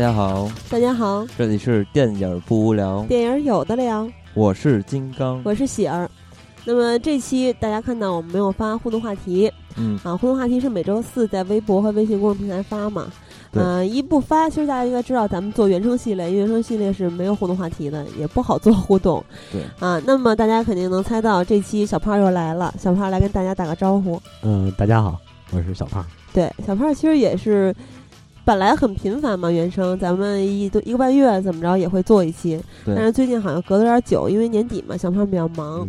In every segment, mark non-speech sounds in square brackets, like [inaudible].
大家好，大家好，这里是电影不无聊，电影有的聊，我是金刚，我是喜儿。那么这期大家看到我们没有发互动话题，嗯。啊，互动话题是每周四在微博和微信公众平台发嘛，嗯，一不发，其实大家应该知道咱们做原声系列，原声系列是没有互动话题的，也不好做互动，对。啊，那么大家肯定能猜到这期小胖又来了，小胖来跟大家打个招呼，嗯，大家好，我是小胖，对，小胖其实也是。本来很频繁嘛，原声咱们一都一个半月怎么着也会做一期，但是最近好像隔得有点久，因为年底嘛，小胖比较忙。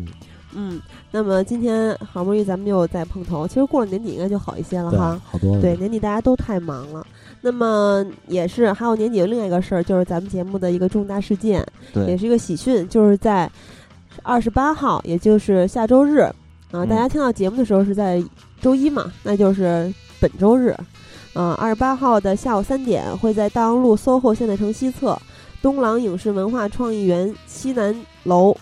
嗯，那么今天好不容易咱们又再碰头，其实过了年底应该就好一些了哈。好多对，年底大家都太忙了。那么也是还有年底有另外一个事儿，就是咱们节目的一个重大事件，也是一个喜讯，就是在二十八号，也就是下周日啊，大家听到节目的时候是在周一嘛，那就是本周日。嗯，二十八号的下午三点，会在大望路 SOHO 现代城西侧东廊影视文化创意园西南楼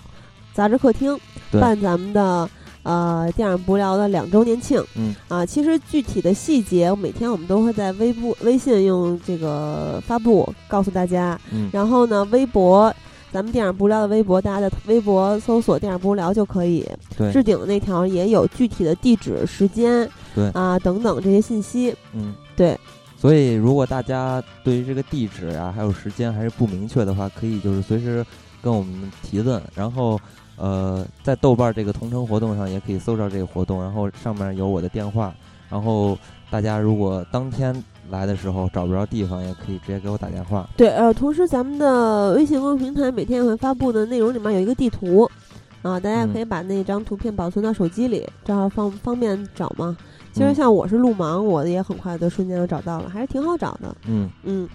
杂志客厅办咱们的呃电影不聊的两周年庆。嗯，啊，其实具体的细节，每天我们都会在微博、微信用这个发布告诉大家。嗯，然后呢，微博。咱们电影不聊的微博，大家在微博搜索“电影不无聊”就可以。对，置顶的那条也有具体的地址、时间，对啊等等这些信息。嗯，对。所以，如果大家对于这个地址啊，还有时间还是不明确的话，可以就是随时跟我们提问。然后，呃，在豆瓣这个同城活动上也可以搜到这个活动，然后上面有我的电话。然后，大家如果当天。来的时候找不着地方，也可以直接给我打电话。对，呃，同时咱们的微信公众平台每天也会发布的内容里面有一个地图，啊，大家可以把那张图片保存到手机里，这样方方便找嘛。其实像我是路盲，我也很快的瞬间就找到了，还是挺好找的。嗯嗯，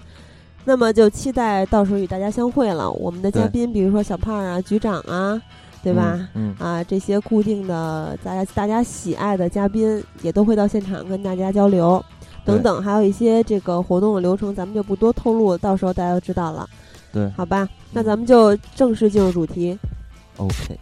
那么就期待到时候与大家相会了。我们的嘉宾，比如说小胖啊、局长啊，对吧？嗯啊，这些固定的大家大家喜爱的嘉宾也都会到现场跟大家交流。等等，还有一些这个活动的流程，咱们就不多透露，到时候大家就知道了。对，好吧，那咱们就正式进入主题。OK。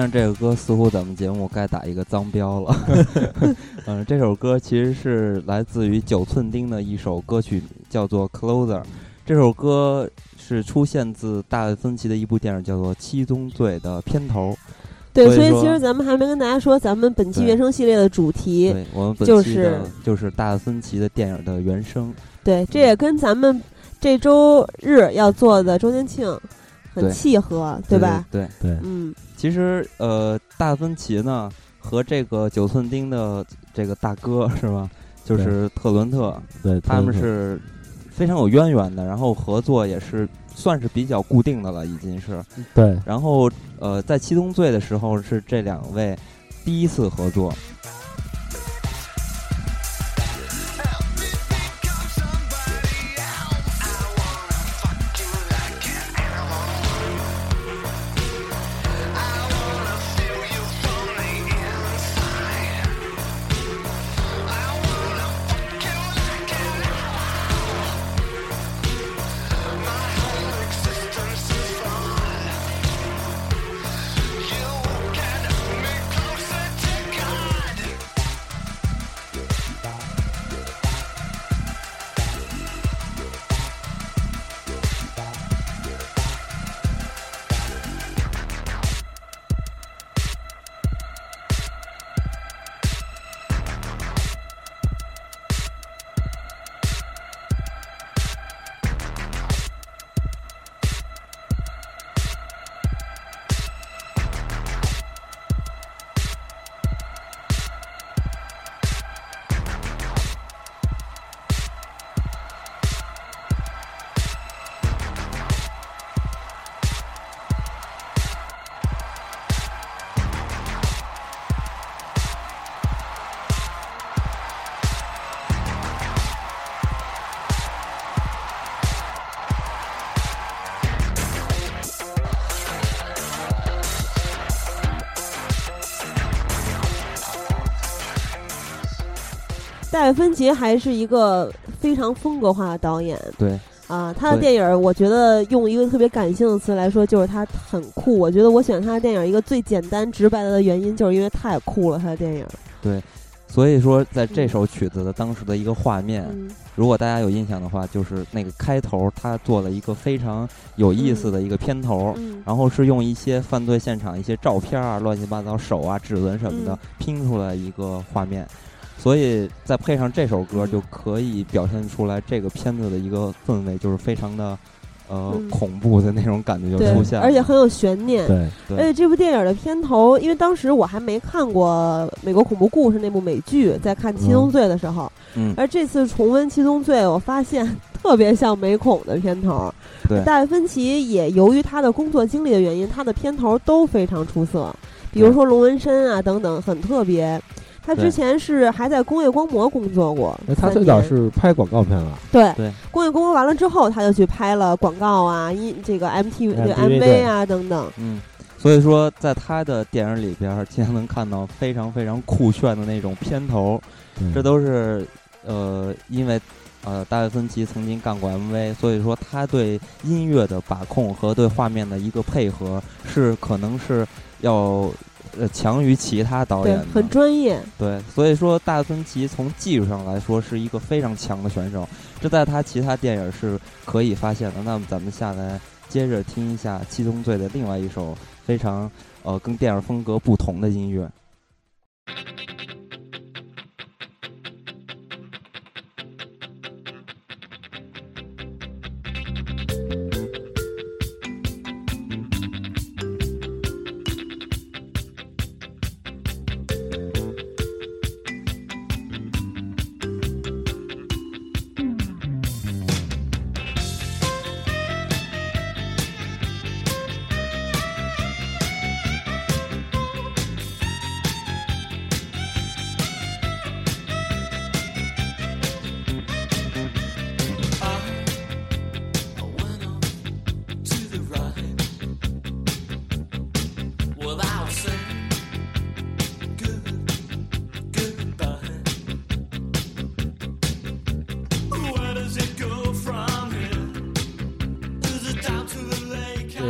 听上这个歌，似乎咱们节目该打一个脏标了。[laughs] 嗯，这首歌其实是来自于九寸钉的一首歌曲，叫做《Closer》。这首歌是出现自大卫芬奇的一部电影，叫做《七宗罪》的片头。对，所以其实咱们还没跟大家说，咱们本期原声系列的主题，对我们本期的就是大卫芬奇的电影的原声。对，这也跟咱们这周日要做的周年庆很契合，对吧？对对，嗯。其实，呃，大芬奇呢和这个九寸钉的这个大哥是吧？就是特伦特，对，他们是非常有渊源的，然后合作也是算是比较固定的了，已经是。对。然后，呃，在七宗罪的时候是这两位第一次合作。芬奇还是一个非常风格化的导演。对。啊，他的电影，我觉得用一个特别感性的词来说，就是他很酷。我觉得我喜欢他的电影，一个最简单直白的原因，就是因为太酷了。他的电影。对，所以说在这首曲子的当时的一个画面，如果大家有印象的话，就是那个开头，他做了一个非常有意思的一个片头，然后是用一些犯罪现场一些照片啊、乱七八糟手啊、指纹什么的拼出来一个画面。所以再配上这首歌，就可以表现出来这个片子的一个氛围，就是非常的呃恐怖的那种感觉就出现，而且很有悬念。对，而且这部电影的片头，因为当时我还没看过《美国恐怖故事》那部美剧，在看《七宗罪》的时候，嗯，而这次重温《七宗罪》，我发现 [laughs] 特别像美恐的片头。对，大卫芬奇也由于他的工作经历的原因，他的片头都非常出色，比如说龙纹身啊等等，很特别。他之前是还在工业光魔工作过，他最早是拍广告片了。对对，工业光魔完了之后，他就去拍了广告啊，一这个 MTV、MV 啊等等。嗯，所以说在他的电影里边，经常能看到非常非常酷炫的那种片头，这都是呃，因为呃，大卫芬奇曾经干过 MV，所以说他对音乐的把控和对画面的一个配合是可能是要。呃，强于其他导演，很专业。对，所以说大芬奇从技术上来说是一个非常强的选手，这在他其他电影是可以发现的。那么咱们下来接着听一下《七宗罪》的另外一首非常呃跟电影风格不同的音乐。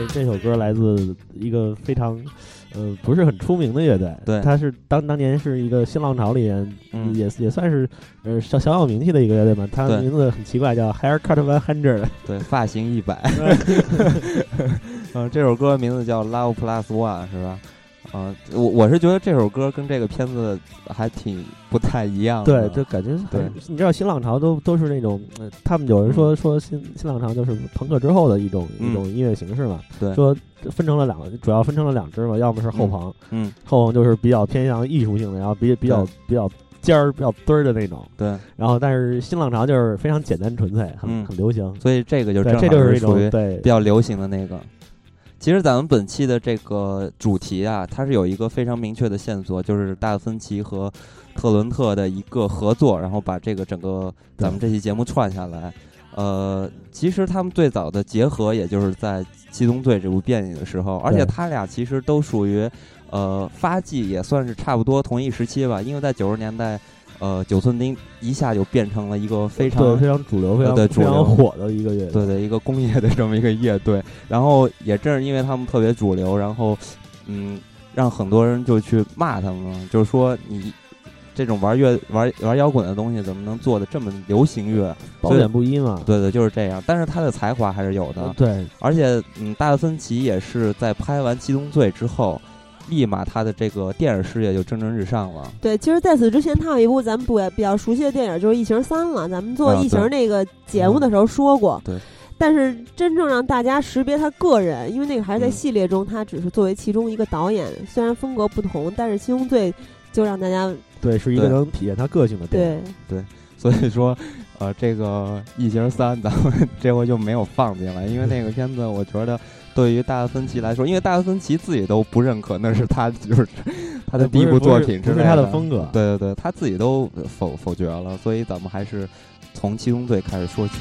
这首歌来自一个非常，呃，不是很出名的乐队。对，他是当当年是一个新浪潮里面，也也算是呃小小有名气的一个乐队嘛。他的名字很奇怪，叫 Haircut One Hundred。[laughs] 对，发型一百。[laughs] 嗯，这首歌名字叫 Love Plus One，是吧？啊，我我是觉得这首歌跟这个片子还挺不太一样。对，就感觉对，你知道新浪潮都都是那种，他们有人说说新新浪潮就是朋克之后的一种一种音乐形式嘛。对，说分成了两个，主要分成了两支嘛，要么是后朋，嗯，后朋就是比较偏向艺术性的，然后比比较比较尖儿、比较墩儿的那种。对，然后但是新浪潮就是非常简单纯粹，很很流行。所以这个就这就是属于对比较流行的那个。其实咱们本期的这个主题啊，它是有一个非常明确的线索，就是大芬奇和特伦特的一个合作，然后把这个整个咱们这期节目串下来。呃，其实他们最早的结合，也就是在《七宗罪》这部电影的时候，而且他俩其实都属于呃发迹也算是差不多同一时期吧，因为在九十年代。呃，九寸钉一下就变成了一个非常非常主流、非常非常火的一个乐队，对对，一个工业的这么一个乐队。然后也正是因为他们特别主流，然后嗯，让很多人就去骂他们，就是说你这种玩乐、玩玩摇滚的东西怎么能做的这么流行乐？褒贬不一嘛。对对，就是这样。但是他的才华还是有的。对，而且嗯，大卫芬奇也是在拍完《七宗罪》之后。立马，他的这个电影事业就蒸蒸日上了。对，其实在此之前，他有一部咱们不比较熟悉的电影，就是《异形三》了。咱们做《异形》那个节目的时候说过。对。但是真正让大家识别他个人，因为那个还是在系列中，他只是作为其中一个导演，虽然风格不同，但是《七宗罪》就让大家对是一个能体现他个性的电影。对。所以说，呃，这个《异形三》咱们 [laughs] 这回就没有放进来，因为那个片子我觉得。对于大芬奇来说，因为大芬奇自己都不认可那是他就是他的第一部作品，这是他的风格。对对对，他自己都否否决了，所以咱们还是从七宗罪开始说起。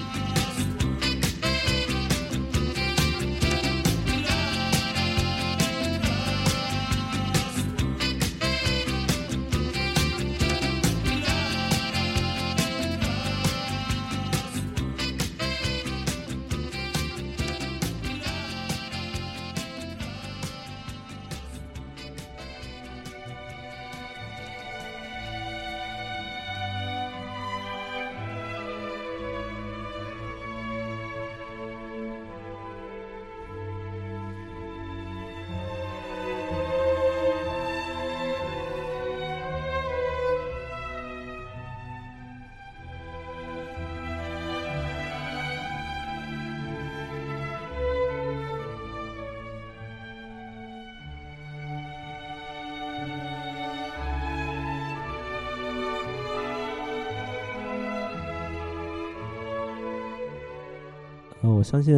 相信，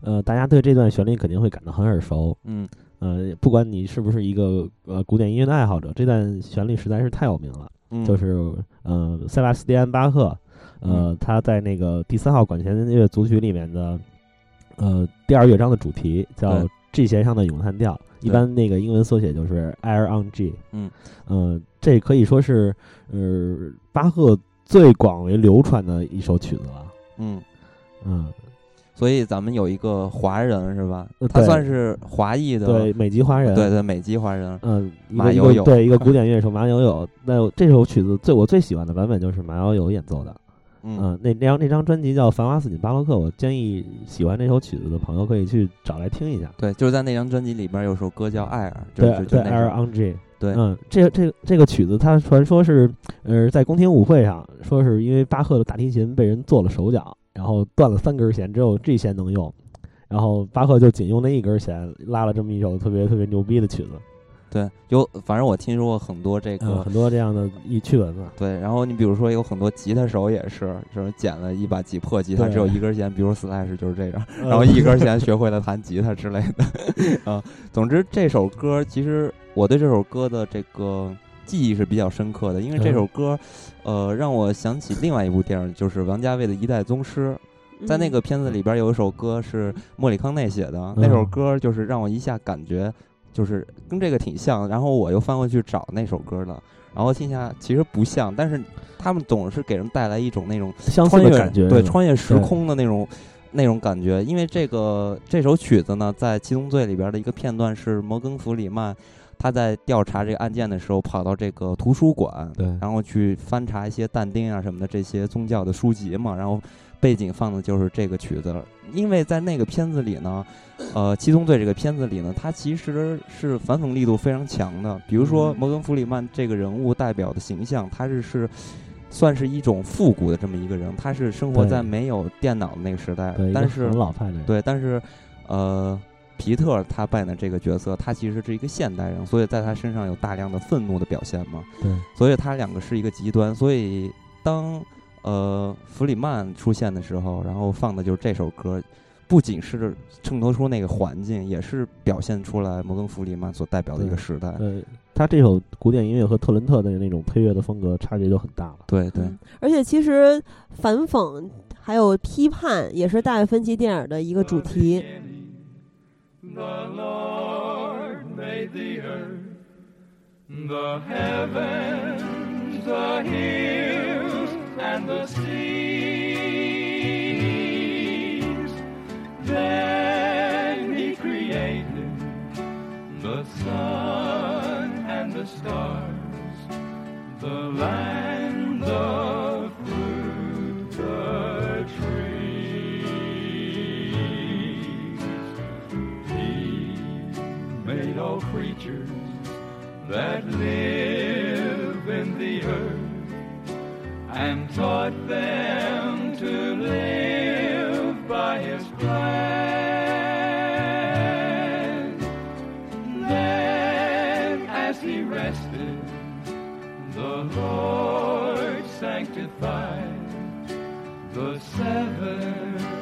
呃，大家对这段旋律肯定会感到很耳熟。嗯，呃，不管你是不是一个呃古典音乐的爱好者，这段旋律实在是太有名了。嗯，就是呃，塞巴斯蒂安巴赫，呃，他在那个第三号管弦乐组曲里面的呃第二乐章的主题叫 G 弦上的咏叹调，一般那个英文缩写就是 Air on G。嗯，呃，这可以说是呃巴赫最广为流传的一首曲子了。嗯。嗯，所以咱们有一个华人是吧？他算是华裔的，对美籍华人，对对美籍华人。嗯，马友友，对一个古典乐手马友友。那这首曲子最我最喜欢的版本就是马友友演奏的。嗯，那那张那张专辑叫《繁花似锦巴洛克》，我建议喜欢这首曲子的朋友可以去找来听一下。对，就是在那张专辑里边有首歌叫《艾尔》，对对，Air on G。对，嗯，这这这个曲子，它传说是呃在宫廷舞会上，说是因为巴赫的大提琴被人做了手脚。然后断了三根弦，只有这弦能用，然后巴赫就仅用那一根弦拉了这么一首特别特别牛逼的曲子。对，有反正我听说过很多这个很多这样的一趣闻嘛。对，然后你比如说有很多吉他手也是，就是捡了一把吉破吉他，只有一根弦，比如 Slash 就是这样，然后一根弦学会了弹吉他之类的。[laughs] 啊，总之这首歌其实我对这首歌的这个。记忆是比较深刻的，因为这首歌，呃，让我想起另外一部电影，就是王家卫的一代宗师。在那个片子里边有一首歌是莫里康内写的，那首歌就是让我一下感觉就是跟这个挺像。然后我又翻过去找那首歌了，然后听下其实不像，但是他们总是给人带来一种那种穿越感觉，对穿越时空的那种那种感觉。因为这个这首曲子呢，在《七宗罪》里边的一个片段是摩根·弗里曼。他在调查这个案件的时候，跑到这个图书馆，对，然后去翻查一些但丁啊什么的这些宗教的书籍嘛，然后背景放的就是这个曲子。因为在那个片子里呢，[coughs] 呃，《七宗罪》这个片子里呢，它其实是反讽力度非常强的。比如说摩根·弗里曼这个人物代表的形象，他是是算是一种复古的这么一个人，他是生活在没有电脑的那个时代，但是很老派的，对，但是呃。皮特他扮演的这个角色，他其实是一个现代人，所以在他身上有大量的愤怒的表现嘛。对，所以他两个是一个极端。所以当呃弗里曼出现的时候，然后放的就是这首歌，不仅是衬托出那个环境，也是表现出来摩根弗里曼所代表的一个时代。对，他这首古典音乐和特伦特的那种配乐的风格差别就很大了。对对，而且其实反讽还有批判也是大卫芬奇电影的一个主题。The Lord made the earth, the heavens, the hills, and the seas. Then he created the sun and the stars, the land, the all creatures that live in the earth and taught them to live by his plan. Then, as he rested, the Lord sanctified the seventh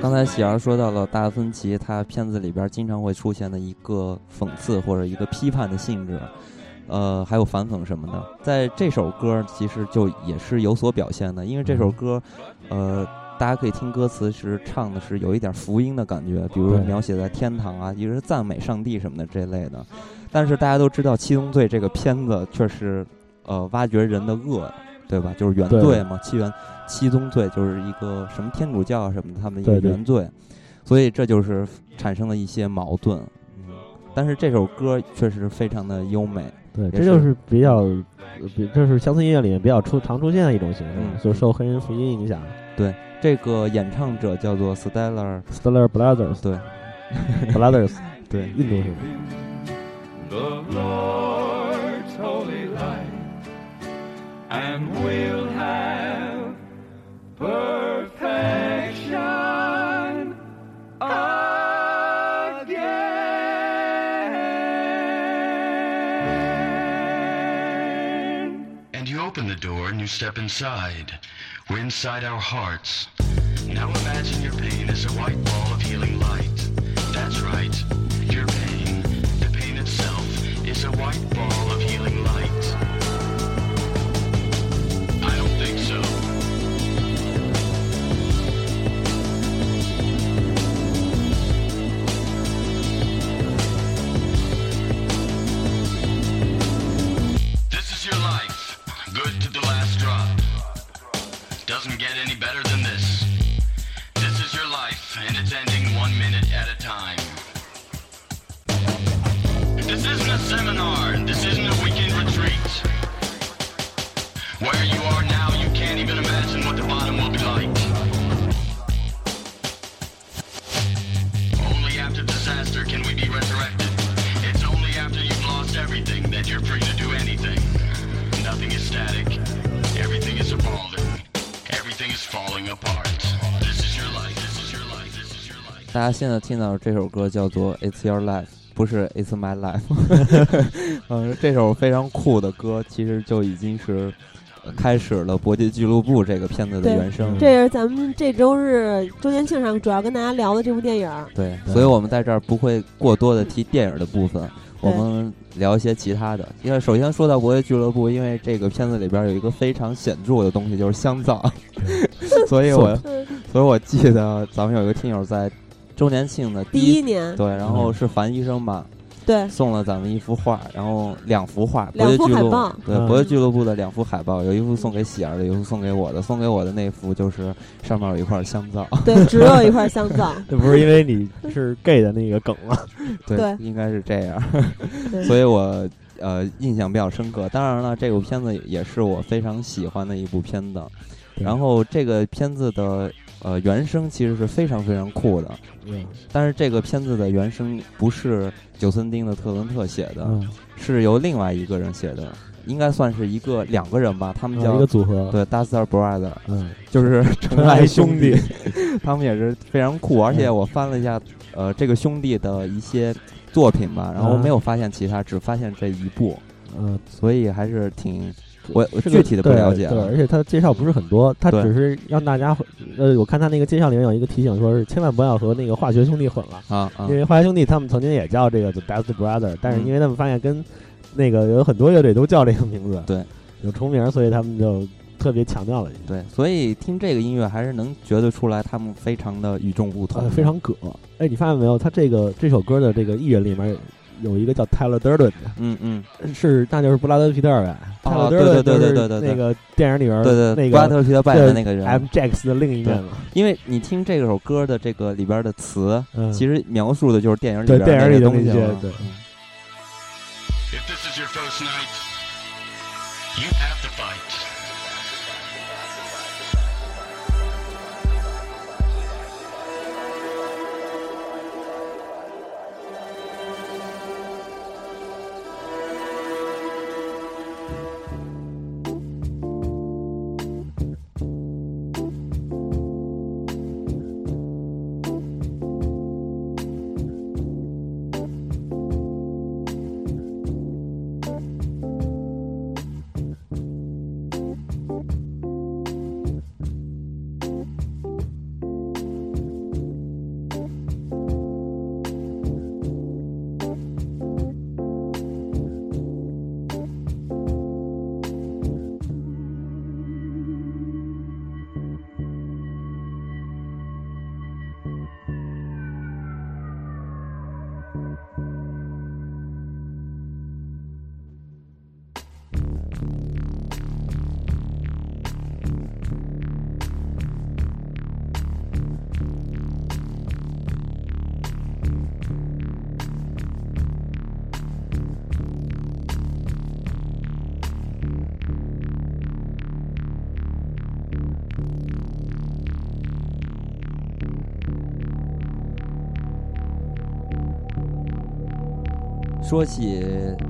刚才喜儿说到了达芬奇，他片子里边经常会出现的一个讽刺或者一个批判的性质，呃，还有反讽什么的，在这首歌其实就也是有所表现的。因为这首歌，呃，大家可以听歌词，时唱的是有一点福音的感觉，比如描写在天堂啊，一个是赞美上帝什么的这类的。但是大家都知道《七宗罪》这个片子却是呃挖掘人的恶。对吧？就是原罪嘛，七原七宗罪就是一个什么天主教啊什么的，他们一个原罪，所以这就是产生了一些矛盾。嗯，但是这首歌确实非常的优美。对，这就是比较，比这是乡村音乐里面比较出常出现的一种形式，就受黑人福音影响。对，这个演唱者叫做 Stellar Stellar Brothers，对，[laughs] [laughs] Brothers，对，印度是。and we'll have perfection again. And you open the door and you step inside. We're inside our hearts. Now imagine your pain is a white ball of healing light. That's right, your pain, the pain itself, is a white ball of healing light. Doesn't get any better 大家现在听到这首歌叫做《It's Your Life》，不是《It's My Life》。[laughs] 嗯，这首非常酷的歌，其实就已经是开始了《搏击俱乐部》这个片子的原声。这是咱们这周日周年庆上主要跟大家聊的这部电影。对，对所以我们在这儿不会过多的提电影的部分，我们聊一些其他的。因为首先说到《搏击俱乐部》，因为这个片子里边有一个非常显著的东西，就是香皂，[laughs] 所以我嗯所以我记得咱们有一个听友在周年庆的第第一年，对，然后是樊医生吧，对送了咱们一幅画，然后两幅画，两幅博乐俱乐海报对，嗯博乐俱乐部的两幅海报，有一幅送给喜儿的，有一幅送给我的。送给我的那幅就是上面有一块香皂，[laughs] 对，只有一块香皂。[laughs] 这不是因为你是 gay 的那个梗吗？[laughs] 对，对应该是这样，所以我呃印象比较深刻。当然了，这部片子也是我非常喜欢的一部片子。然后这个片子的呃原声其实是非常非常酷的，嗯。但是这个片子的原声不是九森丁的特伦特写的，嗯，是由另外一个人写的，应该算是一个两个人吧，他们叫一个组合，对 Duster Brother，嗯，就是 [laughs] 纯爱兄弟，他们也是非常酷，而且我翻了一下，呃，这个兄弟的一些作品吧，然后啊没有发现其他，只发现这一部，嗯，所以还是挺我我是具体的不了解啊对，而且他介绍不是很多，他只是让大家，呃，我看他那个介绍里面有一个提醒，说是千万不要和那个化学兄弟混了，啊啊因为化学兄弟他们曾经也叫这个 The Best Brother，但是嗯因为他们发现跟那个有很多乐队都叫这个名字，对，有重名，所以他们就特别强调了一下，对，所以听这个音乐还是能觉得出来他们非常的与众不同，呃，非常葛。哎，你发现没有？他这个这首歌的这个艺人里面有一个叫泰勒·德顿的，嗯嗯，是那就是布拉德·皮特呗。泰勒·对德顿对对对对对那个电影里边对对，那个布拉个特皮特扮演的那个人 M Jax 的另一面嘛。因为你听这首歌的这个里边的词，嗯，其实描述的就是电影里边电影里的些东西对。If this is your first night, you have 说起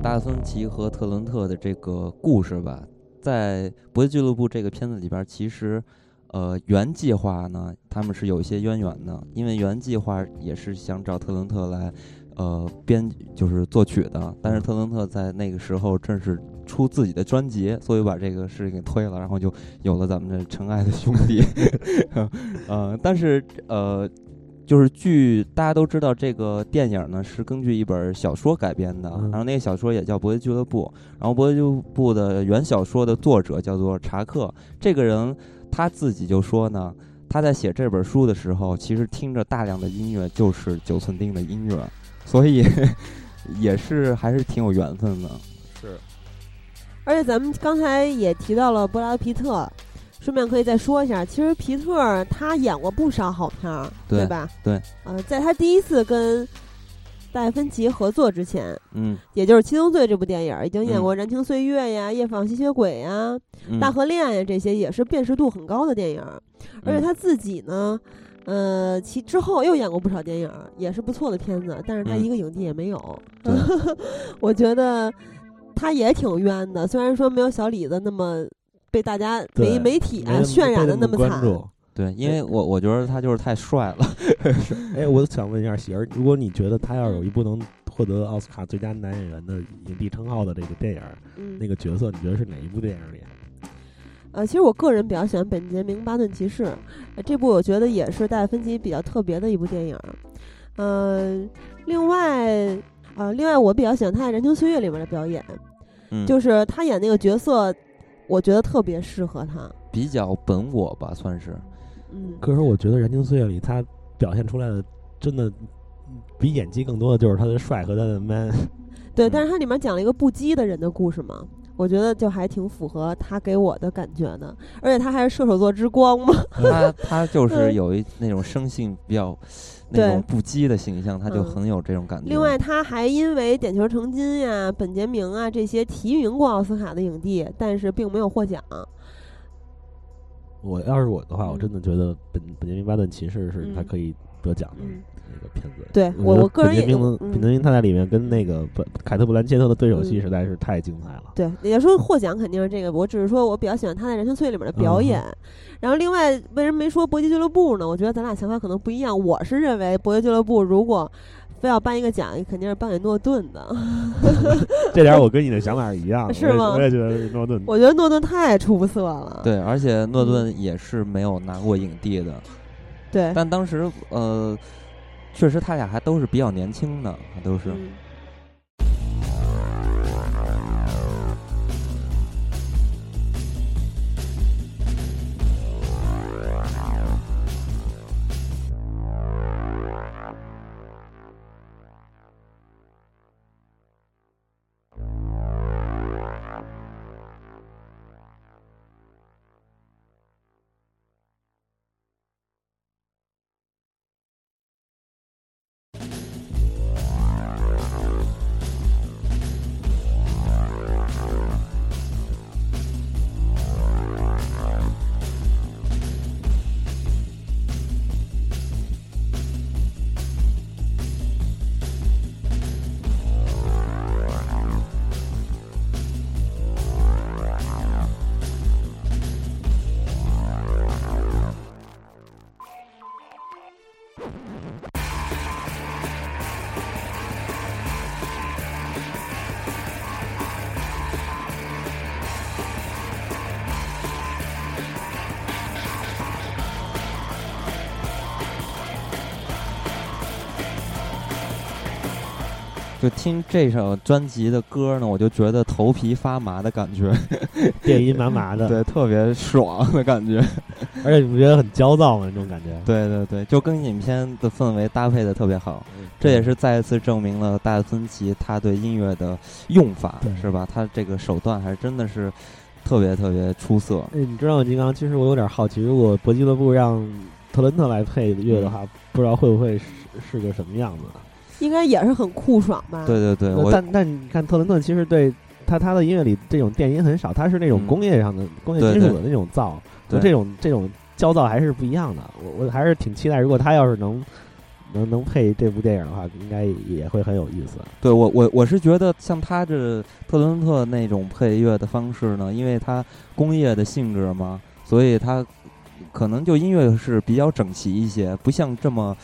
达芬奇和特伦特的这个故事吧，在《搏击俱乐部》这个片子里边，其实，呃，原计划呢，他们是有一些渊源的，因为原计划也是想找特伦特来，呃，编就是作曲的，但是特伦特在那个时候正是出自己的专辑，所以把这个事给推了，然后就有了咱们的尘埃的兄弟。[laughs] 呃，但是呃，就是据大家都知道，这个电影呢是根据一本小说改编的，然后那个小说也叫《博弈俱乐部》，然后《博弈俱乐部》的原小说的作者叫做查克，这个人他自己就说呢。他在写这本书的时候，其实听着大量的音乐就是九寸钉的音乐，所以 [laughs] 也是还是挺有缘分的。是，而且咱们刚才也提到了布拉德皮特，顺便可以再说一下，其实皮特他演过不少好片儿，对吧？对。呃，在他第一次跟戴芬奇合作之前，嗯，也就是《七宗罪》这部电影，已经演过《燃情岁月》呀，《夜访吸血鬼》呀，《大河恋》呀，这些也是辨识度很高的电影。而且他自己呢，呃，其之后又演过不少电影，也是不错的片子，但是他一个影帝也没有。[laughs] 我觉得他也挺冤的，虽然说没有小李子那么被大家媒媒体啊渲染的那么惨。对，因为我我觉得他就是太帅了。[laughs] 哎，我想问一下喜儿，如果你觉得他要有一部能获得奥斯卡最佳男演员的影帝称号的这个电影，那个角色，你觉得是哪一部电影里？呃，其实我个人比较喜欢《本杰明·巴顿骑士》，这部我觉得也是戴芬奇比较特别的一部电影。嗯，另外，呃，另外我比较喜欢他在《燃情岁月》里面的表演，就是他演那个角色，我觉得特别适合他，比较本我吧，算是。嗯。可是我觉得《燃情岁月》里他表现出来的，真的比演技更多的就是他的帅和他的 man。[laughs] 对，但是它里面讲了一个不羁的人的故事嘛。我觉得就还挺符合他给我的感觉的，而且他还是射手座之光嘛。他他就是 [laughs] 有一那种生性比较那种不羁的形象，他就很有这种感觉。另外，他还因为《点球成金》呀、《本杰明》啊这些提名过奥斯卡的影帝，但是并没有获奖。我要是我的话，我真的觉得本本杰明·巴顿骑士是他可以得奖的。那个片子，对我我个人也，本杰明他在里面跟那个凯特布兰切特的对手戏实在是太精彩了。对，也说获奖肯定是这个，我只是说我比较喜欢他在《人生岁》里面的表演。然后另外为什么没说《搏击俱乐部》呢？我觉得咱俩想法可能不一样。我是认为《搏击俱乐部》如果非要颁一个奖，肯定是颁给诺顿的。[laughs] 这点我跟你的想法是一样的，[laughs] 是吗？我也觉得是诺顿。我觉得诺顿太出色了。对，而且诺顿也是没有拿过影帝的。对，但当时呃。确实，他俩还都是比较年轻的，都是。听这首专辑的歌呢，我就觉得头皮发麻的感觉，[laughs] 电音麻麻的，对，特别爽的感觉，[laughs] 而且你不觉得很焦躁吗？那种感觉，对对对，就跟影片的氛围搭配的特别好，这也是再一次证明了大芬奇他对音乐的用法，是吧？他这个手段还是真的是特别特别出色。哎，你知道金刚？其实我有点好奇，如果搏击乐部让特伦特来配乐的话，不知道会不会是是个什么样子？应该也是很酷爽吧？对对对，但但你看特伦特其实对他他的音乐里这种电音很少，他是那种工业上的工业金属的那种噪，就这种这种焦躁还是不一样的。我我还是挺期待，如果他要是能能能配这部电影的话，应该也会很有意思。对我我我是觉得像他这特伦特那种配乐的方式呢，因为他工业的性质嘛，所以他可能就音乐是比较整齐一些，不像这么。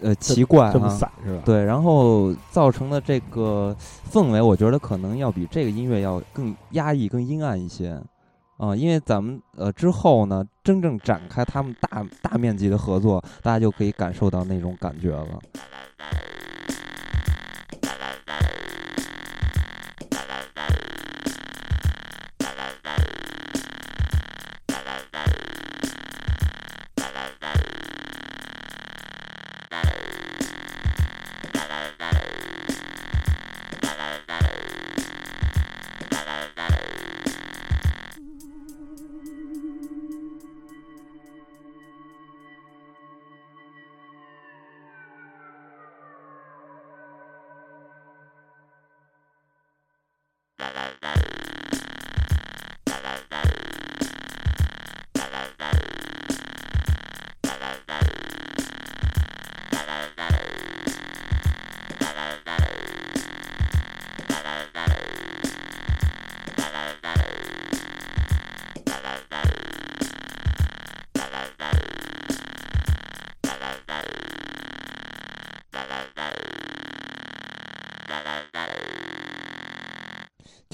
呃奇怪这么散是吧？对，然后造成的这个氛围，我觉得可能要比这个音乐要更压抑、更阴暗一些。啊，因为咱们呃之后呢，真正展开他们大大面积的合作，大家就可以感受到那种感觉了。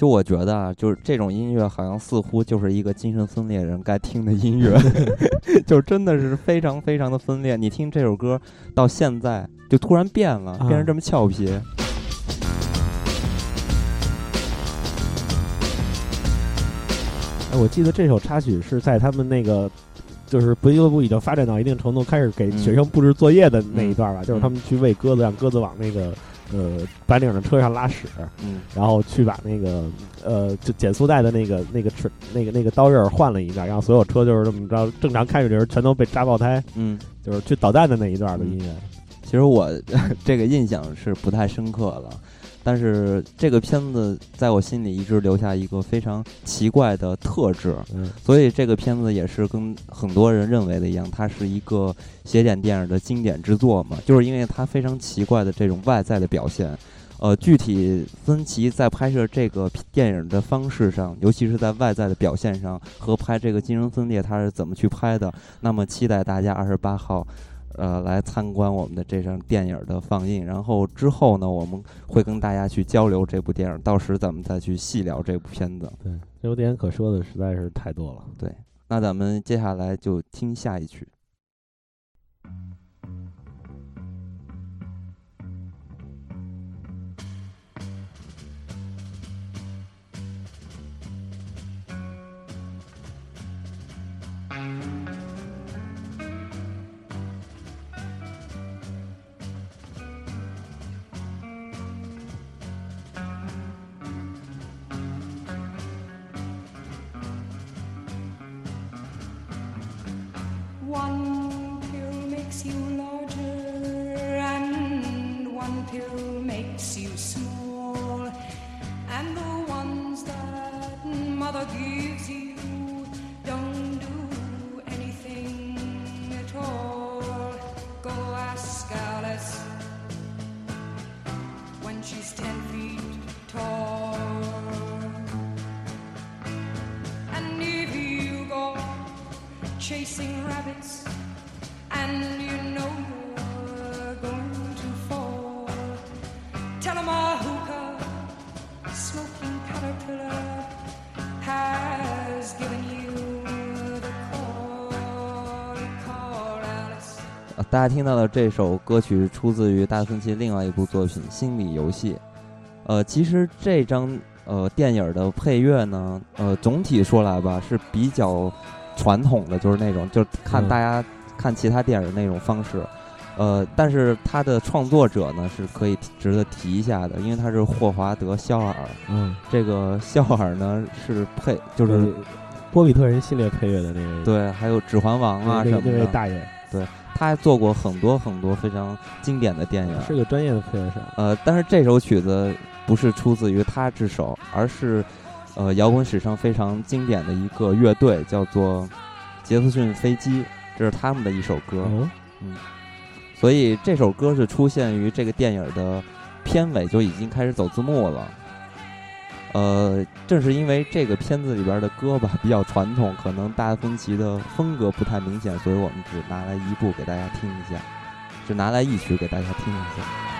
就我觉得啊，就是这种音乐好像似乎就是一个精神分裂人该听的音乐，[laughs] 就是真的是非常非常的分裂。你听这首歌到现在就突然变了，变成这么俏皮。哎，我记得这首插曲是在他们那个就是不乐部已经发展到一定程度，开始给学生布置作业的那一段吧，就是他们去喂鸽子，让鸽子往那个。呃，白领的车上拉屎，嗯，然后去把那个呃，就减速带的那个那个齿那个那个刀刃换了一下，让所有车就是这么着正常开着的时候全都被扎爆胎，嗯，就是去导弹的那一段的音乐。其实我 [laughs] 这个印象是不太深刻了。但是这个片子在我心里一直留下一个非常奇怪的特质，嗯，所以这个片子也是跟很多人认为的一样，它是一个邪典电影的经典之作嘛，就是因为它非常奇怪的这种外在的表现，呃，具体芬奇在拍摄这个电影的方式上，尤其是在外在的表现上和拍这个《精神分裂》他是怎么去拍的，那么期待大家二十八号。呃，来参观我们的这张电影的放映，然后之后呢，我们会跟大家去交流这部电影，到时咱们再去细聊这部片子。对，这部电影可说的实在是太多了。对，那咱们接下来就听下一曲。大家听到的这首歌曲出自于达芬奇另外一部作品《心理游戏》。呃，其实这张呃电影的配乐呢，呃，总体说来吧是比较传统的，就是那种就看大家看其他电影的那种方式。呃，但是它的创作者呢是可以值得提一下的，因为他是霍华德·肖尔。嗯，这个肖尔呢是配就是波比特人系列配乐的那个。对，还有《指环王》啊什么的。那位大爷。对。他还做过很多很多非常经典的电影，是个专业的配乐手。呃，但是这首曲子不是出自于他之手，而是呃摇滚史上非常经典的一个乐队，叫做杰克逊飞机，这是他们的一首歌。嗯，所以这首歌是出现于这个电影的片尾就已经开始走字幕了。呃，正是因为这个片子里边的歌吧比较传统，可能达芬奇的风格不太明显，所以我们只拿来一部给大家听一下。只拿来一曲给大家听一下。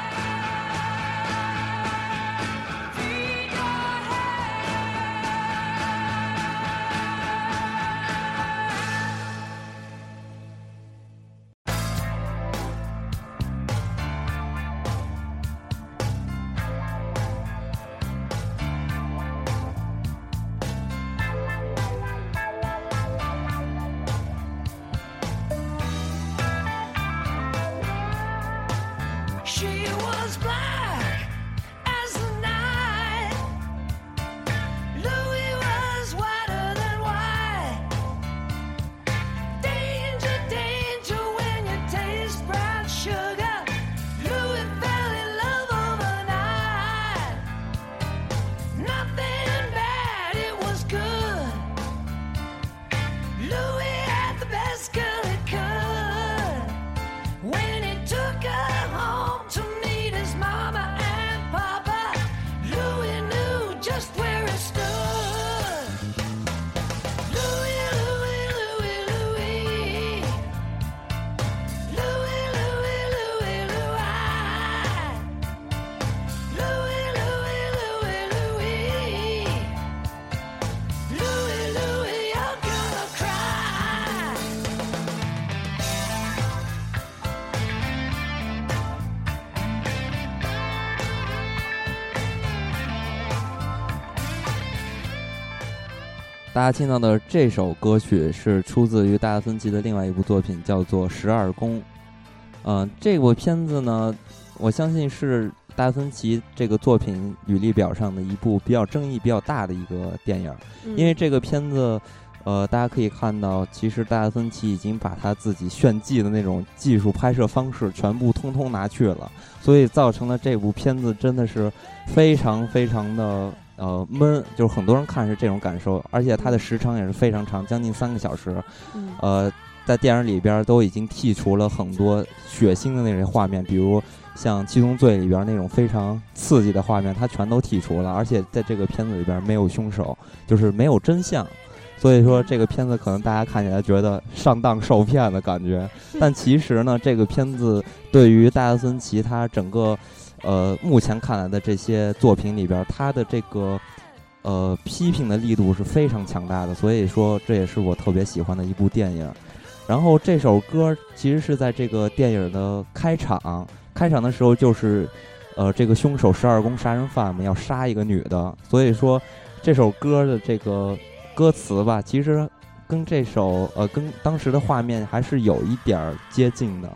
听到的这首歌曲是出自于大芬奇的另外一部作品，叫做《十二宫》。嗯，这部片子呢，我相信是大芬奇这个作品履历表上的一部比较争议比较大的一个电影，因为这个片子，呃，大家可以看到，其实大芬奇已经把他自己炫技的那种技术拍摄方式全部通通拿去了，所以造成了这部片子真的是非常非常的。呃，闷，就是很多人看是这种感受，而且它的时长也是非常长，将近三个小时。呃，在电影里边都已经剔除了很多血腥的那些画面，比如像《七宗罪》里边那种非常刺激的画面，它全都剔除了。而且在这个片子里边没有凶手，就是没有真相，所以说这个片子可能大家看起来觉得上当受骗的感觉，但其实呢，这个片子对于戴森奇他整个。呃，目前看来的这些作品里边，他的这个呃批评的力度是非常强大的，所以说这也是我特别喜欢的一部电影。然后这首歌其实是在这个电影的开场，开场的时候就是呃这个凶手十二宫杀人犯嘛要杀一个女的，所以说这首歌的这个歌词吧，其实跟这首呃跟当时的画面还是有一点接近的，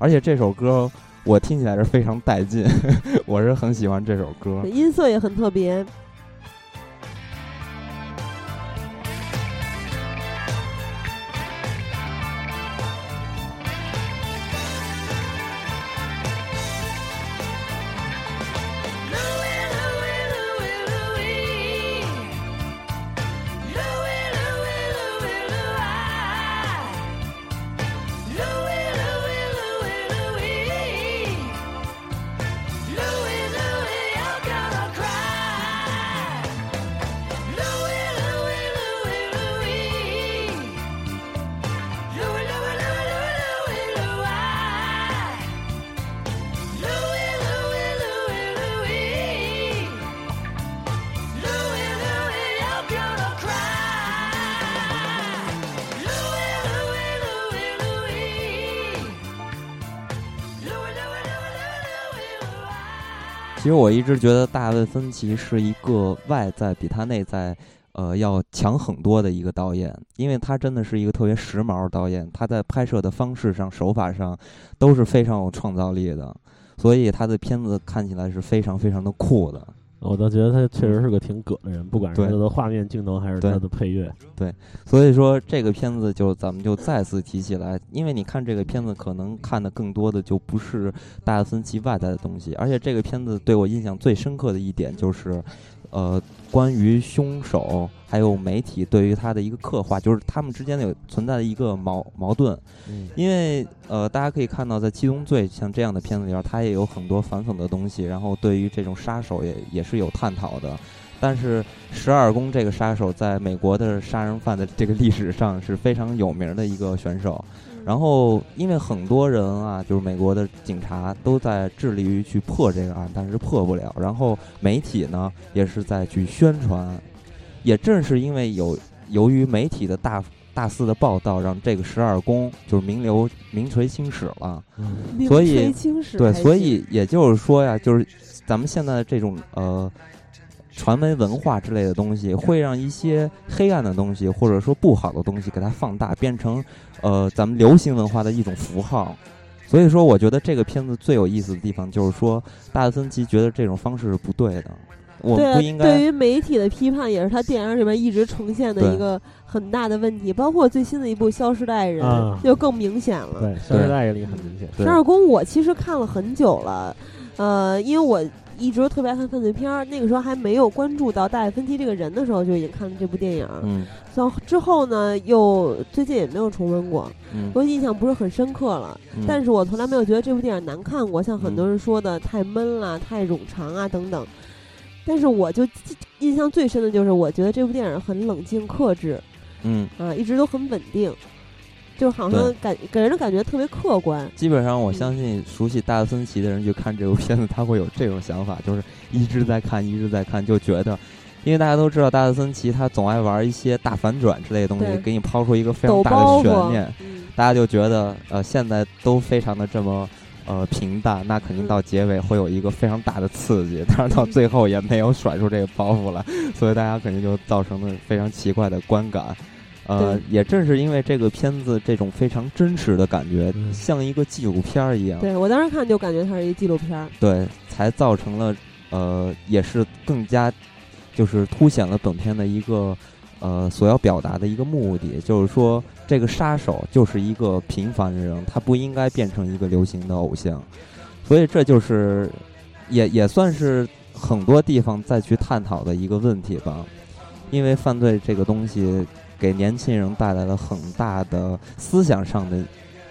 而且这首歌。我听起来是非常带劲，[laughs] 我是很喜欢这首歌，音色也很特别。其实我一直觉得大卫芬奇是一个外在比他内在，呃，要强很多的一个导演，因为他真的是一个特别时髦导演，他在拍摄的方式上、手法上都是非常有创造力的，所以他的片子看起来是非常非常的酷的。我倒觉得他确实是个挺葛的人，不管是他的画面、镜头还是他的配乐。对，所以说这个片子就咱们就再次提起来，因为你看这个片子，可能看的更多的就不是大芬奇外在的东西，而且这个片子对我印象最深刻的一点就是。呃，关于凶手还有媒体对于他的一个刻画，就是他们之间有存在的一个矛矛盾。嗯，因为呃，大家可以看到，在《七宗罪》像这样的片子里边，它也有很多反讽的东西，然后对于这种杀手也也是有探讨的。但是十二宫这个杀手在美国的杀人犯的这个历史上是非常有名的一个选手。然后因为很多人啊，就是美国的警察都在致力于去破这个案，但是破不了。然后媒体呢也是在去宣传，也正是因为有由于媒体的大。大肆的报道让这个十二宫就是名流名垂青史了，所以对，所以也就是说呀，就是咱们现在的这种呃传媒文化之类的东西，会让一些黑暗的东西或者说不好的东西给它放大，变成呃咱们流行文化的一种符号。所以说，我觉得这个片子最有意思的地方就是说，大森奇觉得这种方式是不对的。我不应该。对于媒体的批判，也是他电影里面一直呈现的一个很大的问题。包括最新的一部《消失的爱人》，就更明显了。对，《消失的爱人》里很明显。十二宫我其实看了很久了，呃，因为我一直特别爱看犯罪片儿。那个时候还没有关注到大卫芬奇这个人的时候，就已经看了这部电影。嗯。到之后呢，又最近也没有重温过，我印象不是很深刻了。但是我从来没有觉得这部电影难看过，像很多人说的太闷了、太冗长啊等等。但是我就印象最深的就是，我觉得这部电影很冷静克制，嗯啊，一直都很稳定，就好像感给人的感觉特别客观。基本上，我相信熟悉大森奇的人去看这部片子，他会有这种想法，就是一直在看，一直在看，就觉得，因为大家都知道大森奇他总爱玩一些大反转之类的东西，给你抛出一个非常大的悬念，大家就觉得呃，现在都非常的这么。呃，平淡，那肯定到结尾会有一个非常大的刺激，但是到最后也没有甩出这个包袱来，所以大家肯定就造成了非常奇怪的观感。呃，也正是因为这个片子这种非常真实的感觉，像一个纪录片儿一样。对我当时看就感觉它是一纪录片儿。对，才造成了呃，也是更加就是凸显了本片的一个。呃，所要表达的一个目的，就是说，这个杀手就是一个平凡人，他不应该变成一个流行的偶像，所以这就是，也也算是很多地方再去探讨的一个问题吧。因为犯罪这个东西给年轻人带来了很大的思想上的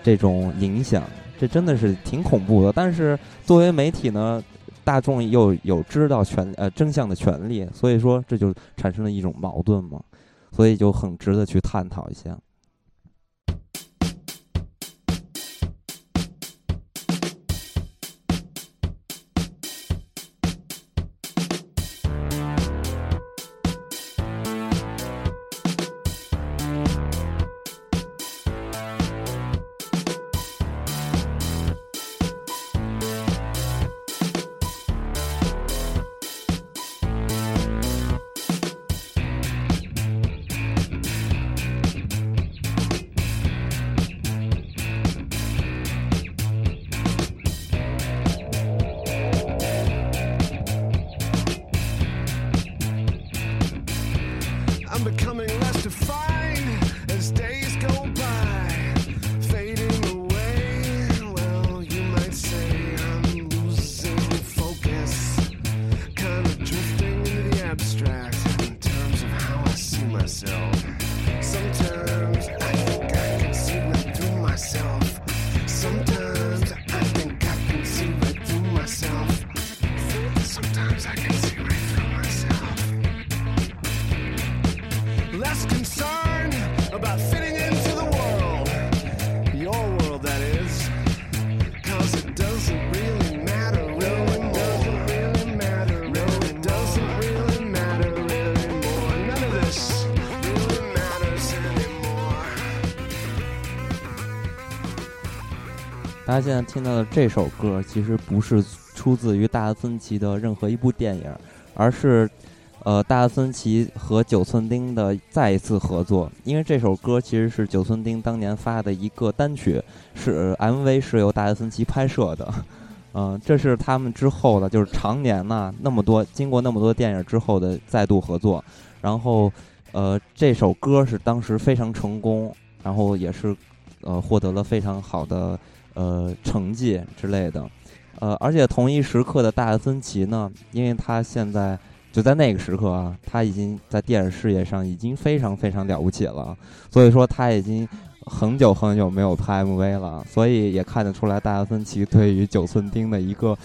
这种影响，这真的是挺恐怖的。但是作为媒体呢？大众又有知道权呃真相的权利，所以说这就产生了一种矛盾嘛，所以就很值得去探讨一下。大家现在听到的这首歌，其实不是出自于大森奇的任何一部电影，而是，呃，大森奇和九寸钉的再一次合作。因为这首歌其实是九寸钉当年发的一个单曲，是 MV 是由大森奇拍摄的。嗯，这是他们之后的，就是常年呢那么多经过那么多电影之后的再度合作。然后，呃，这首歌是当时非常成功，然后也是，呃，获得了非常好的。呃，成绩之类的，呃，而且同一时刻的大森奇呢，因为他现在就在那个时刻啊，他已经在电影事业上已经非常非常了不起了，所以说他已经很久很久没有拍 MV 了，所以也看得出来大森奇对于九寸钉的一个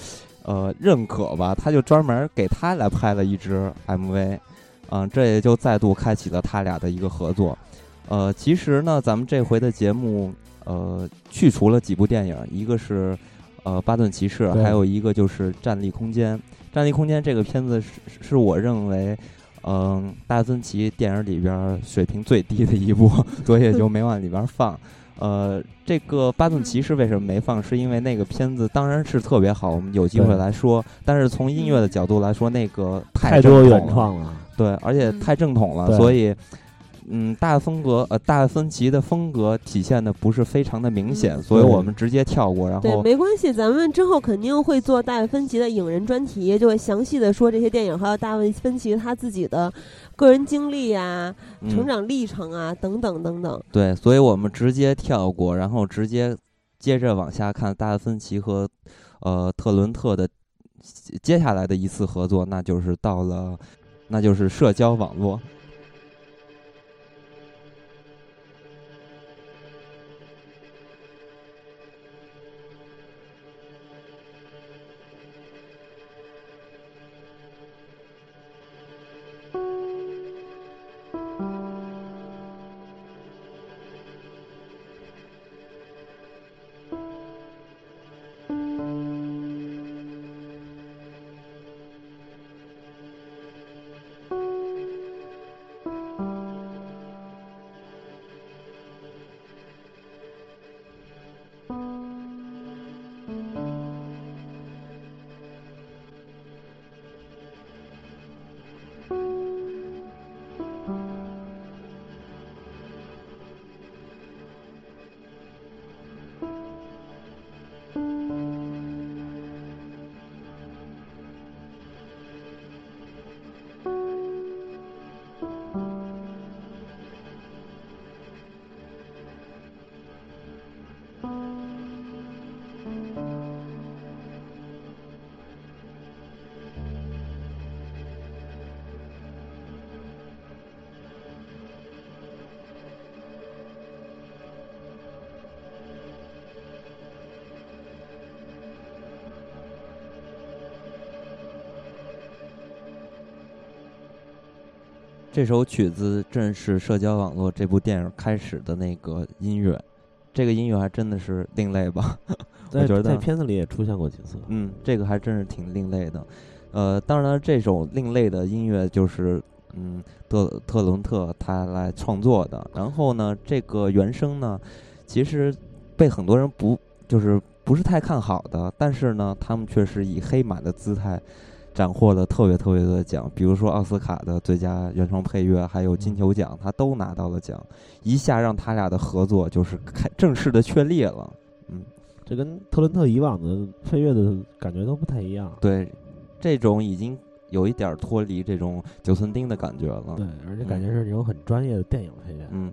呃认可吧，他就专门给他来拍了一支 MV，嗯，这也就再度开启了他俩的一个合作。呃，其实呢，咱们这回的节目。呃去除了几部电影，一个是呃《巴顿骑士》，还有一个就是《战力空间》。《战力空间》这个片子是是我认为，嗯，大芬奇电影里边水平最低的一部，[laughs] 所以也就没往里边放。呃，这个《巴顿骑士》为什么没放？是因为那个片子当然是特别好，我们有机会来说。但是从音乐的角度来说，那个太多原创了，对，而且太正统了，所以。嗯，大风格呃，大芬奇的风格体现的不是非常的明显，所以我们直接跳过。然后对，没关系，咱们之后肯定会做大芬奇的影人专题，就会详细的说这些电影，还有大卫芬奇他自己的个人经历啊、成长历程啊等等等等。对，所以我们直接跳过，然后直接接着往下看大芬奇和呃特伦特的接下来的一次合作，那就是到了，那就是社交网络。这首曲子正是《社交网络》这部电影开始的那个音乐，这个音乐还真的是另类吧？[laughs] 我觉得在片子里也出现过几次。嗯，这个还真是挺另类的。呃，当然，这首另类的音乐就是嗯，特特伦特他来创作的。然后呢，这个原声呢，其实被很多人不就是不是太看好的，但是呢，他们却是以黑马的姿态。斩获了特别特别多的奖，比如说奥斯卡的最佳原创配乐，还有金球奖，他都拿到了奖，一下让他俩的合作就是开正式的确立了。嗯，这跟特伦特以往的配乐的感觉都不太一样。对，这种已经有一点脱离这种九寸钉的感觉了。对，而且感觉是那种很专业的电影配乐。嗯，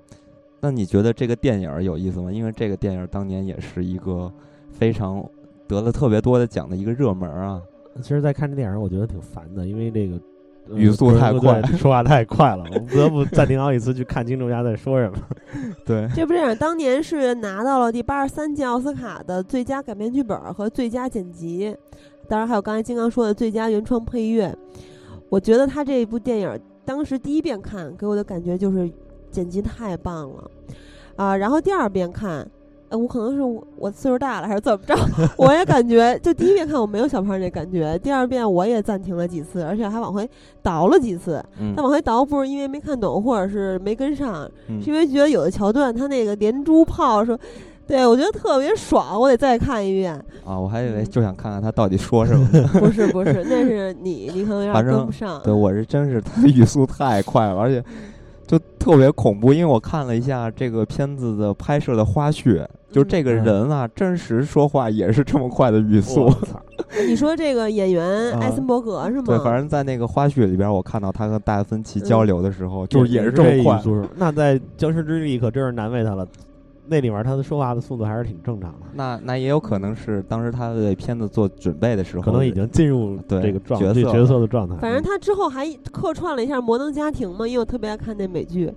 那你觉得这个电影有意思吗？因为这个电影当年也是一个非常得了特别多的奖的一个热门啊。其实，在看这电影，我觉得挺烦的，因为这个语速太快，说话太快了，我不得不暂停好几次去看清楚下在说什么。[laughs] 对，这部电影当年是拿到了第八十三届奥斯卡的最佳改编剧本和最佳剪辑，当然还有刚才金刚说的最佳原创配乐。我觉得他这一部电影当时第一遍看给我的感觉就是剪辑太棒了啊，然后第二遍看。呃，我可能是我岁数大了，还是怎么着？[laughs] 我也感觉，就第一遍看我没有小胖那感觉，第二遍我也暂停了几次，而且还往回倒了几次。但往回倒不是因为没看懂，或者是没跟上，是因为觉得有的桥段他那个连珠炮说，对我觉得特别爽，我得再看一遍。啊，我还以为就想看看他到底说什么。不是不是，那是你，你可能有点跟不上。对我是真是他 [laughs] 语速太快了，而且。就特别恐怖，因为我看了一下这个片子的拍摄的花絮，就这个人啊，真实说话也是这么快的语速。[laughs] 你说这个演员艾森伯格是吗？对，反正在那个花絮里边，我看到他和戴芬奇交流的时候，就是也是这么快。那在《僵尸之力》可真是难为他了。那里面他的说话的速度还是挺正常的。那那也有可能是当时他为片子做准备的时候，可能已经进入这个角色角色的状态。反正他之后还客串了一下《摩登家庭》嘛，因为我特别爱看那美剧，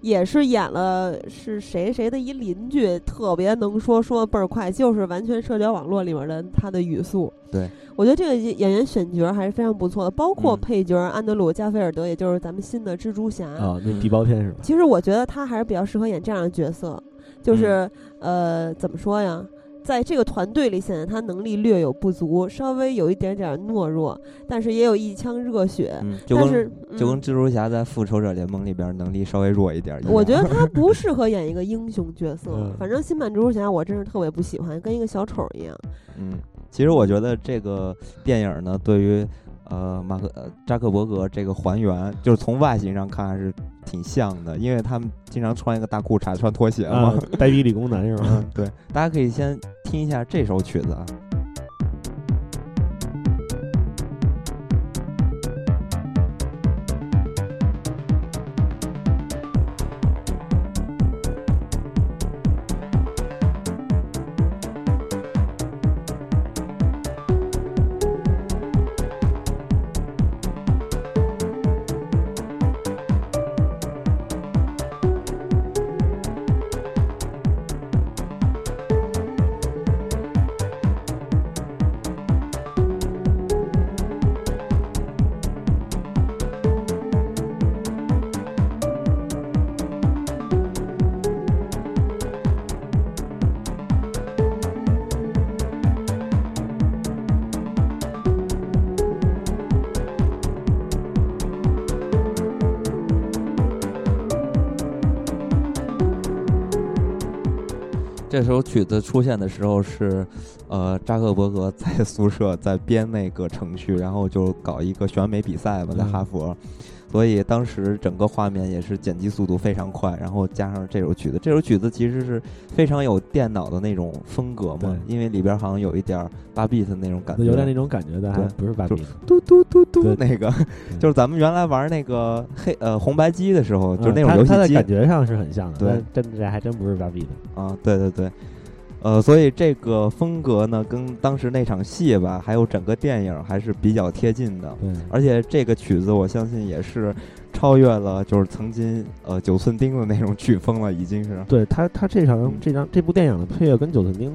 也是演了是谁谁的一邻居，特别能说，说的倍儿快，就是完全社交网络里面的他的语速。对，我觉得这个演员选角还是非常不错的，包括配角安德鲁·加菲尔德，也就是咱们新的蜘蛛侠啊，那地包天是吧？其实我觉得他还是比较适合演这样的角色。就是呃，怎么说呀？在这个团队里显得他能力略有不足，稍微有一点点懦弱，但是也有一腔热血。嗯，就但是跟就跟蜘蛛侠在复仇者联盟里边能力稍微弱一点一。我觉得他不适合演一个英雄角色。嗯反正新版蜘蛛侠我真是特别不喜欢，跟一个小丑一样。[laughs] 嗯，其实我觉得这个电影呢，对于呃马克呃扎克伯格这个还原，就是从外形上看还是挺像的，因为他们经常穿一个大裤衩，穿拖鞋嘛。啊，呆逼理工男是吧？[laughs] 嗯，对，大家可以先听一下这首曲子啊。这首曲子出现的时候是，呃，扎克伯格在 [laughs] 宿舍在编那个程序，然后就搞一个选美比赛嘛，在哈佛，所以当时整个画面也是剪辑速度非常快，然后加上这首曲子，这首曲子其实是非常有电脑的那种风格嘛，因为里边好像有一点儿八 bit 那种感觉，有点那种感觉，的还不是芭比。嘟嘟嘟嘟那个，就是咱们原来玩那个黑呃红白机的时候，就是那种游戏机，它的感觉上是很像的，对但真这还真不是芭比的。啊，对对对，呃，所以这个风格呢，跟当时那场戏吧，还有整个电影还是比较贴近的。对，而且这个曲子，我相信也是超越了就是曾经呃九寸钉的那种曲风了，已经是。对他他这场嗯这张这部电影的配乐跟九寸钉，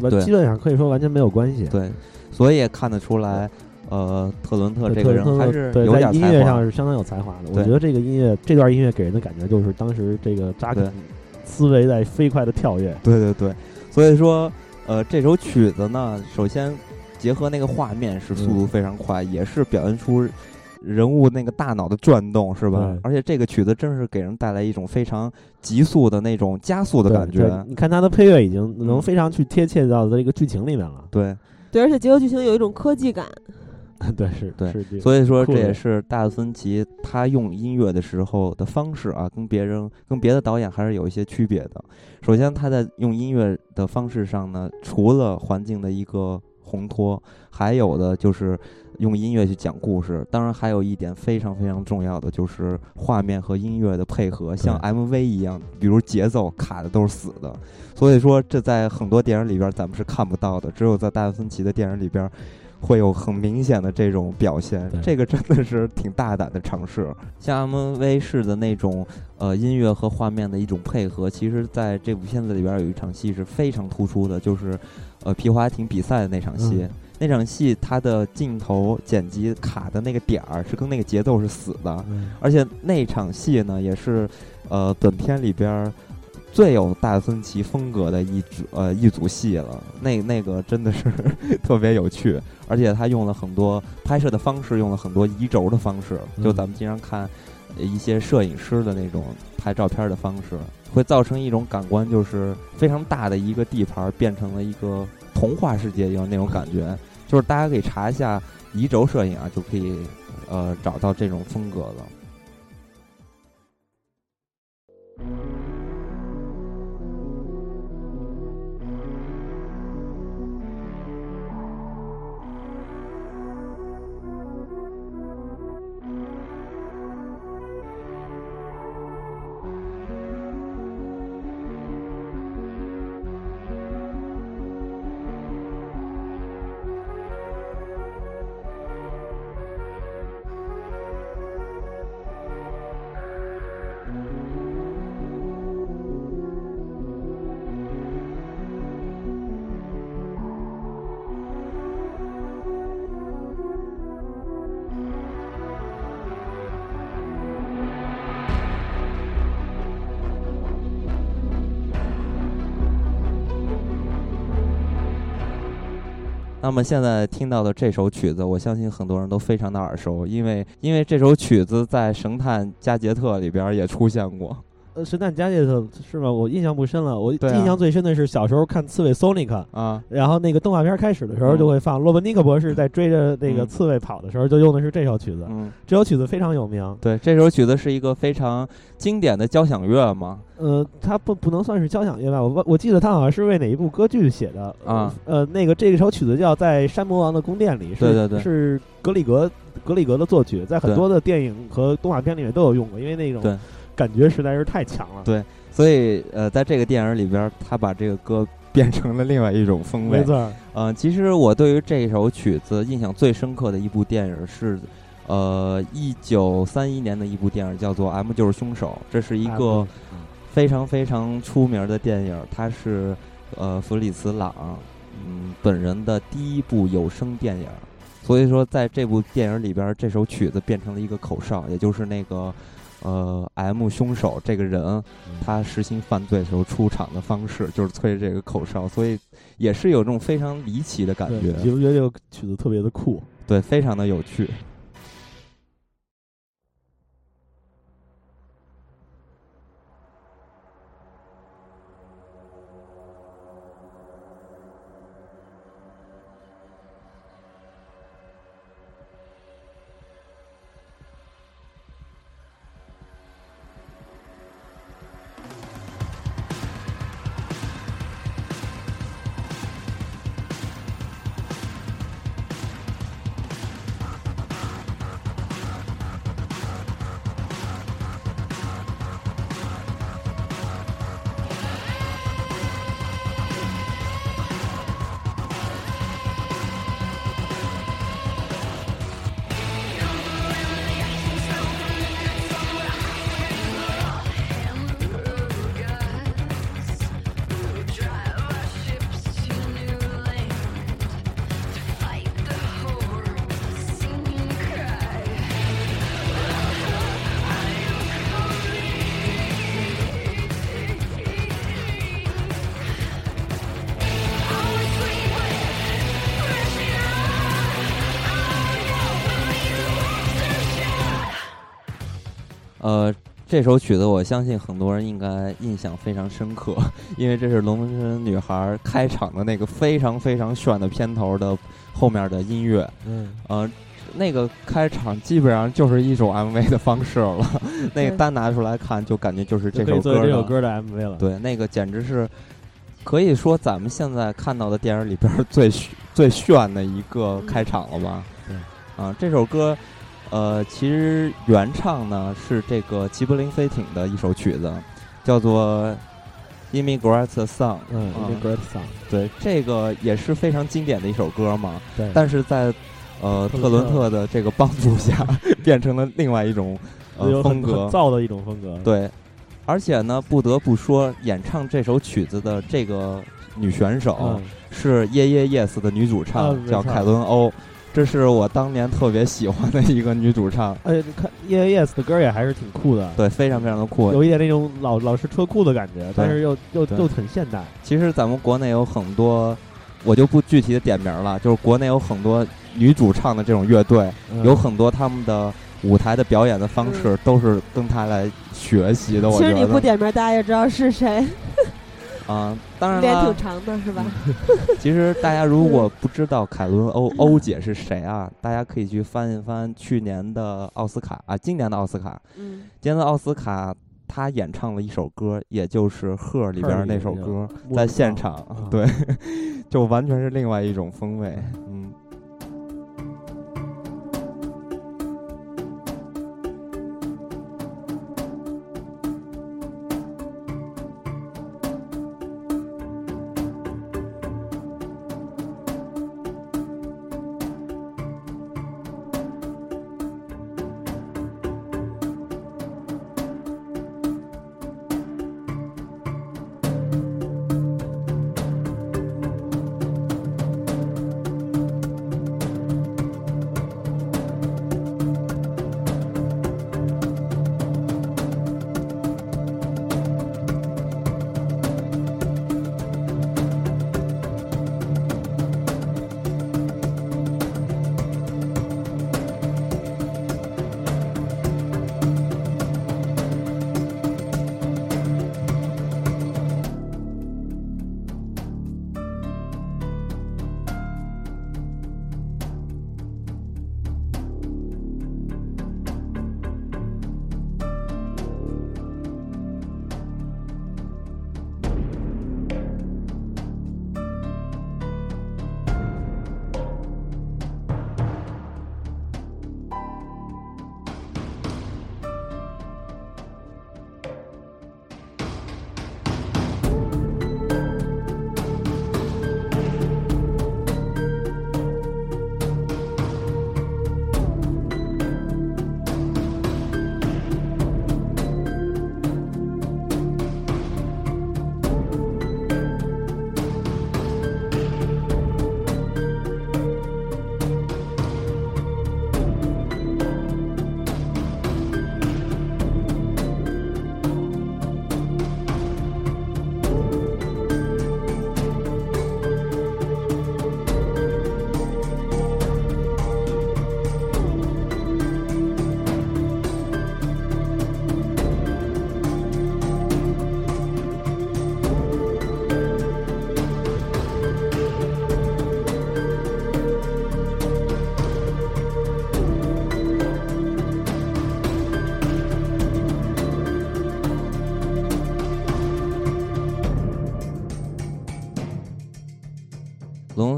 完基本上可以说完全没有关系。对，所以也看得出来，呃，特伦特这个人还是对在音乐上。是相当有才华的。我觉得这个音乐这段音乐给人的感觉就是当时这个扎克思维在飞快的跳跃。对对对，所以说，呃，这首曲子呢，首先结合那个画面是速嗯度非常快，也是表现出人物那个大脑的转动，是吧？而且这个曲子真是给人带来一种非常急速的那种加速的感觉。你看它的配乐已经能嗯非常去贴切到这个剧情里面了。对，对，而且结合剧情有一种科技感。[laughs] 对，是，对。所以说这也是大森奇他用音乐的时候的方式啊，跟别人跟别的导演还是有一些区别的。首先，他在用音乐的方式上呢，除了环境的一个烘托，还有的就是用音乐去讲故事。当然，还有一点非常非常重要的就是画面和音乐的配合，像 MV 一样，比如节奏卡的都是死的。所以说，这在很多电影里边咱们是看不到的，只有在大森奇的电影里边。会有很明显的这种表现，这个真的是挺大胆的尝试。像 MV 式的那种呃音乐和画面的一种配合，其实在这部片子里边有一场戏是非常突出的，就是呃皮划艇比赛的那场戏。嗯那场戏它的镜头剪辑卡的那个点儿是跟那个节奏是死的，嗯而且那场戏呢也是呃本片里边儿最有大森奇风格的一组呃一组戏了。那那个真的是 [laughs] 特别有趣，而且他用了很多拍摄的方式，用了很多移轴的方式，就嗯咱们经常看呃一些摄影师的那种拍照片的方式，会造成一种感官，就是非常大的一个地盘儿变成了一个童话世界一样那种感觉。就是大家可以查一下移轴摄影啊，就可以呃找到这种风格了。我们现在听到的这首曲子，我相信很多人都非常的耳熟，因为因为这首曲子在《神探加杰特》里边也出现过。呃，神探加杰特是吗？我印象不深了。我印象最深的是小时候看刺猬 Sonic 啊，然后那个动画片开始的时候就会放罗伯尼克博士在追着那个刺猬跑的时候，就用的是这首曲子。嗯，这首曲子非常有名。对，这首曲子是一个非常经典的交响乐嘛。呃，它不不能算是交响乐吧？我我记得它好像是为哪一部歌剧写的啊？呃，那个这首曲子叫在山魔王的宫殿里，对对对，是格里格格里格的作曲，在很多的电影和动画片里面都有用过，因为那种感觉实在是太强了。对。所以，呃，在这个电影里边，他把这个歌变成了另外一种风味。没错。嗯，其实我对于这首曲子印象最深刻的一部电影是，呃，一九三一年的一部电影，叫做《M 就是凶手》。这是一个非常非常出名的电影，它是呃弗里茨朗嗯本人的第一部有声电影。所以说，在这部电影里边，这首曲子变成了一个口哨，也就是那个。呃，M 凶手这个人，他实行犯罪的时候出场的方式就是吹这个口哨，所以也是有这种非常离奇的感觉。你不觉得这个曲子特别的酷？对，非常的有趣。呃，这首曲子我相信很多人应该印象非常深刻，因为这是《龙纹身女孩》开场的那个非常非常炫的片头的后面的音乐。嗯，呃，那个开场基本上就是一首 MV 的方式了，[laughs] 那个单拿出来看就感觉就是这首歌这首歌的 MV 了。对，那个简直是可以说咱们现在看到的电影里边最最炫的一个开场了吧？对，啊，这首歌。呃，其实原唱呢是这个吉卜林飞艇的一首曲子，叫做《Immigrant Song》。嗯，《Immigrant Song》。对，这个也是非常经典的一首歌嘛。对。但是在呃特伦特的这个帮助下，[laughs] 变成了另外一种呃风格，造的一种风格。对。而且呢，不得不说，演唱这首曲子的这个女选手是《耶耶 Yes》的女主唱，叫凯伦欧。这是我当年特别喜欢的一个女主唱，哎，看 Yes 的歌也还是挺酷的，对，非常非常的酷，有一点那种老老式车库的感觉，但是又又又很现代。其实咱们国内有很多，我就不具体的点名了，就是国内有很多女主唱的这种乐队，有很多他们的舞台的表演的方式都是跟她来学习的。我其实你不点名，大家也知道是谁。[laughs] 啊，当然了，脸挺长的是吧？其实大家如果不知道凯伦欧欧姐是谁啊，大家可以去翻一翻去年的奥斯卡啊，今年的奥斯卡。嗯，今年的奥斯卡，她演唱了一首歌，也就是《赫》里边那首歌，在现场，对，[laughs] 就完全是另外一种风味，嗯。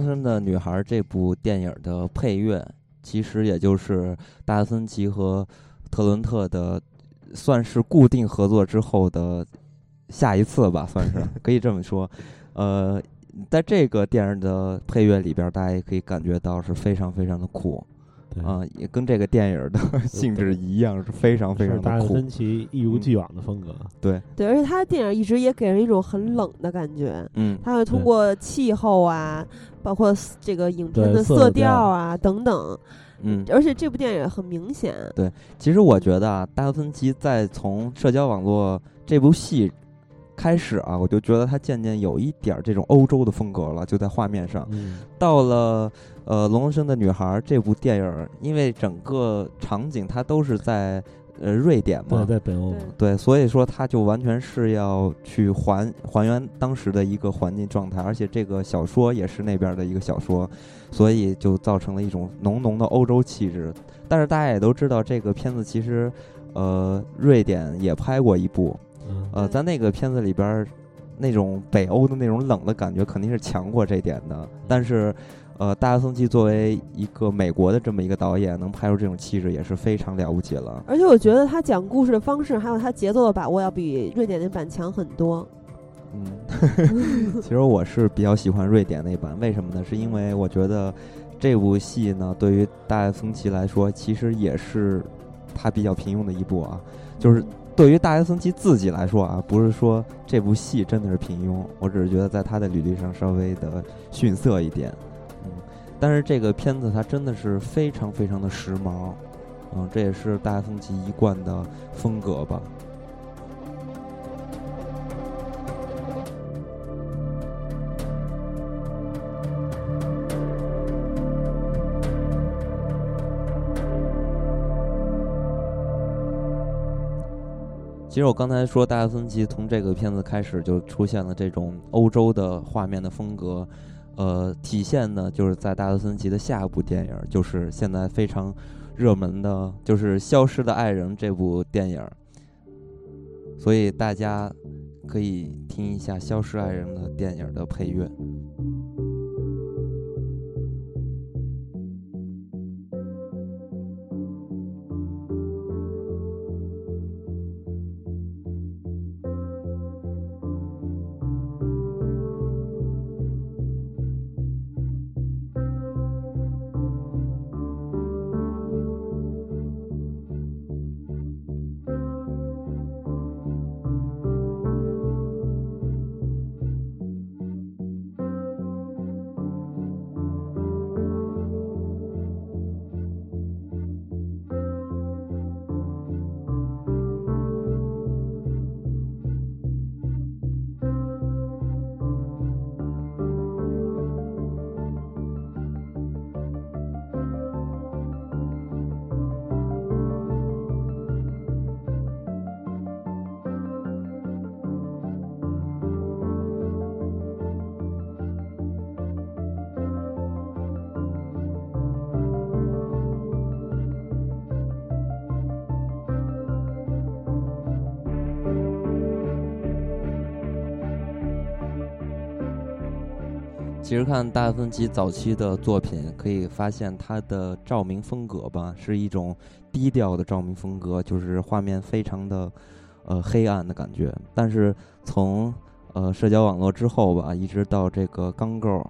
龙生的女孩》这部电影的配乐，其实也就是达芬奇和特伦特的，算是固定合作之后的下一次吧，算是 [laughs] 可以这么说。呃，在这个电影的配乐里边，大家也可以感觉到是非常非常的酷。啊，也跟这个电影的 [laughs] 性质一样，是非常非常的酷。芬奇一如既往的风格，对对，而且他的电影一直也给人一种很冷的感觉。嗯，他会通过气候啊，包括这个影片的色调啊等等。嗯，而且这部电影很明显。对，其实我觉得啊，达芬奇在从社交网络这部戏。开始啊，我就觉得他渐渐有一点这种欧洲的风格了，就在画面上。到了呃《龙生的女孩》这部电影，因为整个场景它都是在呃瑞典嘛，对，在北欧，对，所以说它就完全是要去还还原当时的一个环境状态，而且这个小说也是那边的一个小说，所以就造成了一种浓浓的欧洲气质。但是大家也都知道，这个片子其实呃瑞典也拍过一部。呃，在那个片子里边，那种北欧的那种冷的感觉肯定是强过这点的。但是，呃，大卫·芬奇作为一个美国的这么一个导演，能拍出这种气质也是非常了不起了。而且我觉得他讲故事的方式，还有他节奏的把握，要比瑞典那版强很多。嗯，[laughs] 其实我是比较喜欢瑞典那版，为什么呢？是因为我觉得这部戏呢，对于大卫·芬奇来说，其实也是他比较平庸的一部啊，就是。对于大学生奇自己来说啊，不是说这部戏真的是平庸，我只是觉得在他的履历上稍微的逊色一点，嗯，但是这个片子它真的是非常非常的时髦，嗯，这也是大学生奇一贯的风格吧。其实我刚才说，大家分奇从这个片子开始就出现了这种欧洲的画面的风格，呃，体现呢就是在大家分奇的下一部电影，就是现在非常热门的，就是《消失的爱人》这部电影。所以大家可以听一下《消失爱人》的电影的配乐。其实看大芬奇早期的作品，可以发现他的照明风格吧，是一种低调的照明风格，就是画面非常的呃黑暗的感觉。但是从呃社交网络之后吧，一直到这个钢构，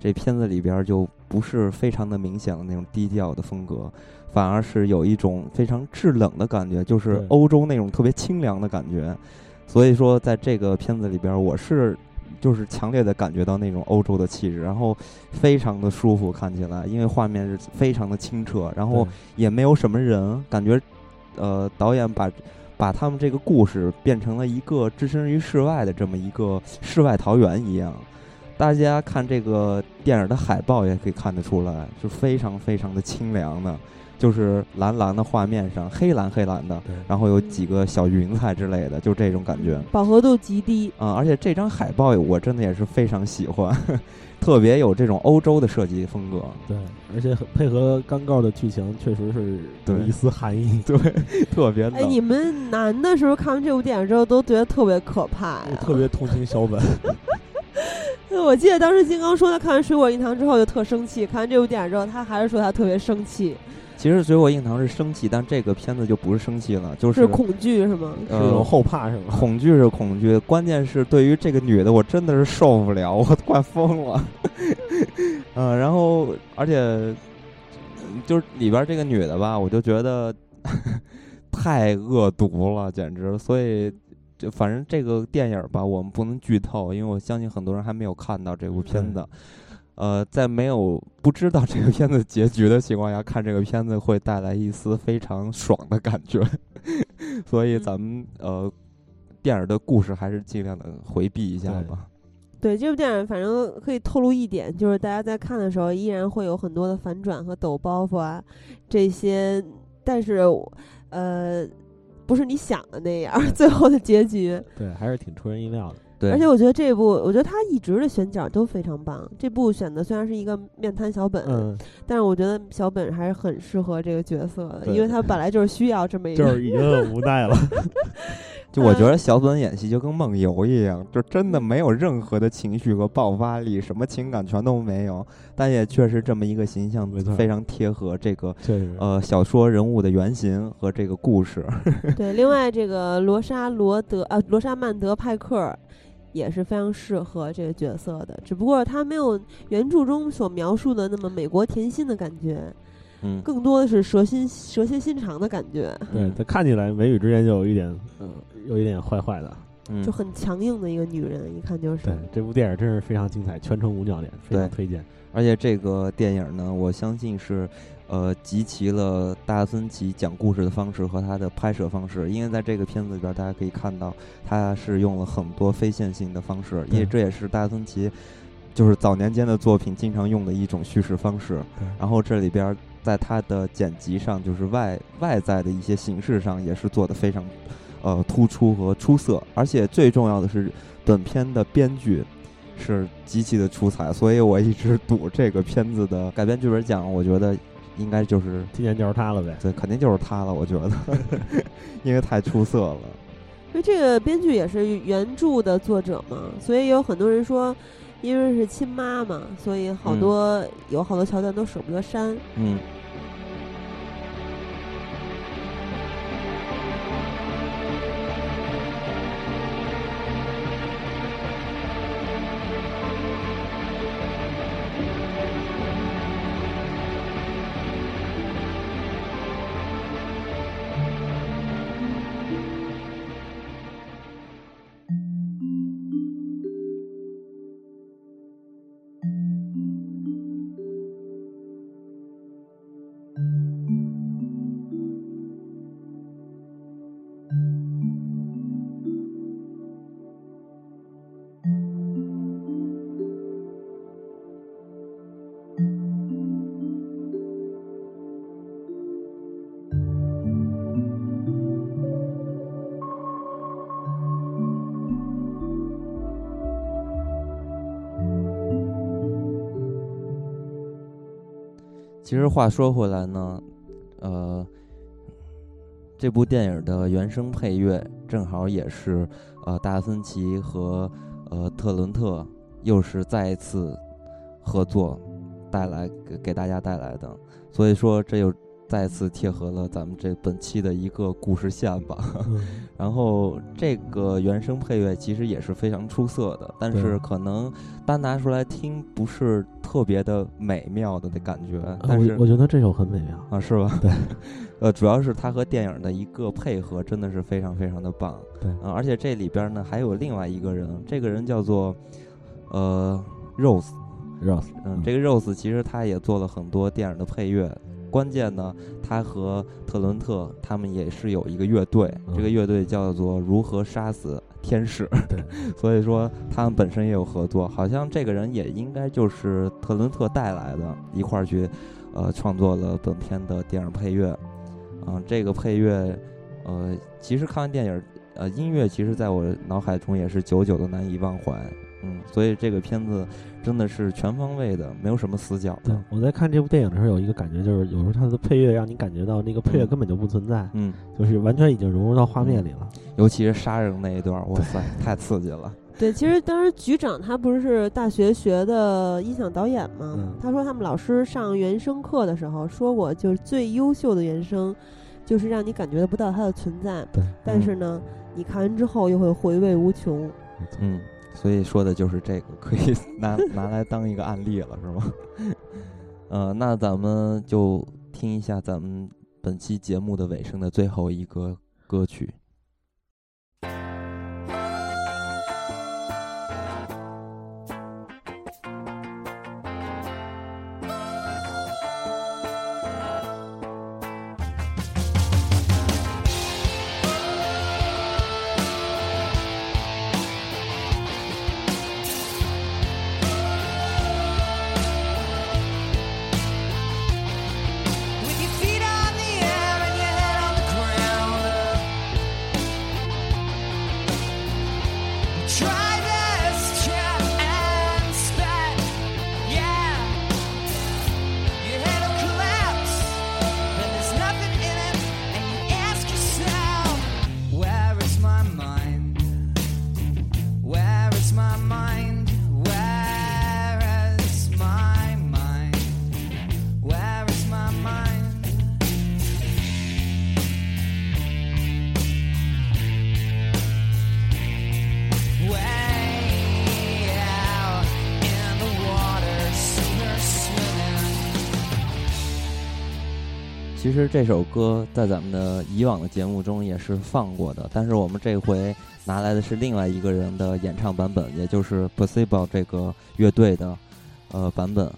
这片子里边就不是非常的明显的那种低调的风格，反而是有一种非常制冷的感觉，就是欧洲那种特别清凉的感觉。所以说，在这个片子里边，我是。就是强烈的感觉到那种欧洲的气质，然后非常的舒服，看起来，因为画面是非常的清澈，然后也没有什么人，感觉，呃，导演把把他们这个故事变成了一个置身于世外的这么一个世外桃源一样。大家看这个电影的海报也可以看得出来，是非常非常的清凉的。就是蓝蓝的画面上，黑蓝黑蓝的，然后有几个小云彩之类的，就这种感觉，饱和度极低啊！而且这张海报我真的也是非常喜欢，[laughs] 特别有这种欧洲的设计风格。对，而且配合刚告的剧情，确实是有一丝寒意。[laughs] 对，特别。哎，你们男的时候看完这部电影之后，都觉得特别可怕呀，特别同情小本。[laughs] 我记得当时金刚说他看完《水果硬糖》之后就特生气，看完这部电影之后，他还是说他特别生气。其实《水果硬糖》是生气，但这个片子就不是生气了，就是恐惧是吗？是种后怕是吗？恐惧是恐惧，关键是对于这个女的，我真的是受不了，[laughs] 我快疯了。嗯，[laughs] 然后而且就是里边这个女的吧，我就觉得 [laughs] 太恶毒了，简直。所以就反正这个电影吧，我们不能剧透，因为我相信很多人还没有看到这部片子。呃，在没有不知道这个片子结局的情况下，看这个片子会带来一丝非常爽的感觉，[laughs] 所以咱们呃，电影的故事还是尽量的回避一下吧。对这部电影，反正可以透露一点，就是大家在看的时候，依然会有很多的反转和抖包袱啊，这些，但是呃，不是你想的那样，[laughs] 最后的结局，对，还是挺出人意料的。对，而且我觉得这部，我觉得他一直的选角都非常棒。这部选的虽然是一个面瘫小本，嗯，但是我觉得小本还是很适合这个角色的，因为他本来就是需要这么一个，就是已经很无奈了。[laughs] 就我觉得小本演戏就跟梦游一样，就真的没有任何的情绪和爆发力，什么情感全都没有。但也确实这么一个形象，非常贴合这个呃小说人物的原型和这个故事。[laughs] 对，另外这个罗莎罗德啊，罗莎曼德派克。也是非常适合这个角色的，只不过他没有原著中所描述的那么美国甜心的感觉，嗯，更多的是蛇心蛇蝎心肠的感觉。对 [laughs] 他看起来眉宇之间就有一点，嗯，有一点坏坏的，就很强硬的一个女人，一看就是。对这部电影真是非常精彩，全程无尿点，非常推荐。而且这个电影呢，我相信是。呃，集齐了大森奇讲故事的方式和他的拍摄方式，因为在这个片子里边，大家可以看到他是用了很多非线性的方式，因为这也是大森奇就是早年间的作品经常用的一种叙事方式。然后这里边在他的剪辑上，就是外外在的一些形式上，也是做的非常呃突出和出色。而且最重要的是，本片的编剧是极其的出彩，所以我一直赌这个片子的改编剧本奖，我觉得。应该就是今年就是他了呗，对，肯定就是他了，我觉得，[laughs] 因为太出色了。因为这个编剧也是原著的作者嘛，所以有很多人说，因为是亲妈嘛，所以好多有好多桥段都舍不得删。嗯。其实话说回来呢，呃，这部电影的原声配乐正好也是呃大森奇和呃特伦特又是再一次合作带来给给大家带来的，所以说这又。再次贴合了咱们这本期的一个故事线吧，[laughs] 然后这个原声配乐其实也是非常出色的，但是可能单拿出来听不是特别的美妙的的感觉。但是我觉得这首很美妙啊，是吧？对，[laughs] 呃，主要是它和电影的一个配合真的是非常非常的棒。对，啊，而且这里边呢还有另外一个人，这个人叫做呃 Rose，Rose，嗯，这个 Rose 其实他也做了很多电影的配乐。关键呢，他和特伦特他们也是有一个乐队，这个乐队叫做《如何杀死天使》。对，[laughs] 所以说他们本身也有合作，好像这个人也应该就是特伦特带来的，一块儿去，呃，创作了本片的电影配乐。嗯，这个配乐，呃，其实看完电影，呃，音乐其实在我脑海中也是久久的难以忘怀。嗯，所以这个片子真的是全方位的，没有什么死角。对，我在看这部电影的时候有一个感觉，就是有时候它的配乐让你感觉到那个配乐根本就不存在，嗯，就是完全已经融入到画面里了。尤其是杀人那一段，哇塞，太刺激了。对，其实当时局长他不是大学学的音响导演吗？他说他们老师上原声课的时候说过，就是最优秀的原声，就是让你感觉不到它的存在。对，但是呢，你看完之后又会回味无穷。嗯，所以说的就是这个，可以 [laughs] 拿拿来当一个案例了，是吗？[laughs] 呃，那咱们就听一下咱们本期节目的尾声的最后一个歌曲。这首歌在咱们的以往的节目中也是放过的，但是我们这回拿来的是另外一个人的演唱版本，也就是 Possible 这个乐队的呃版本。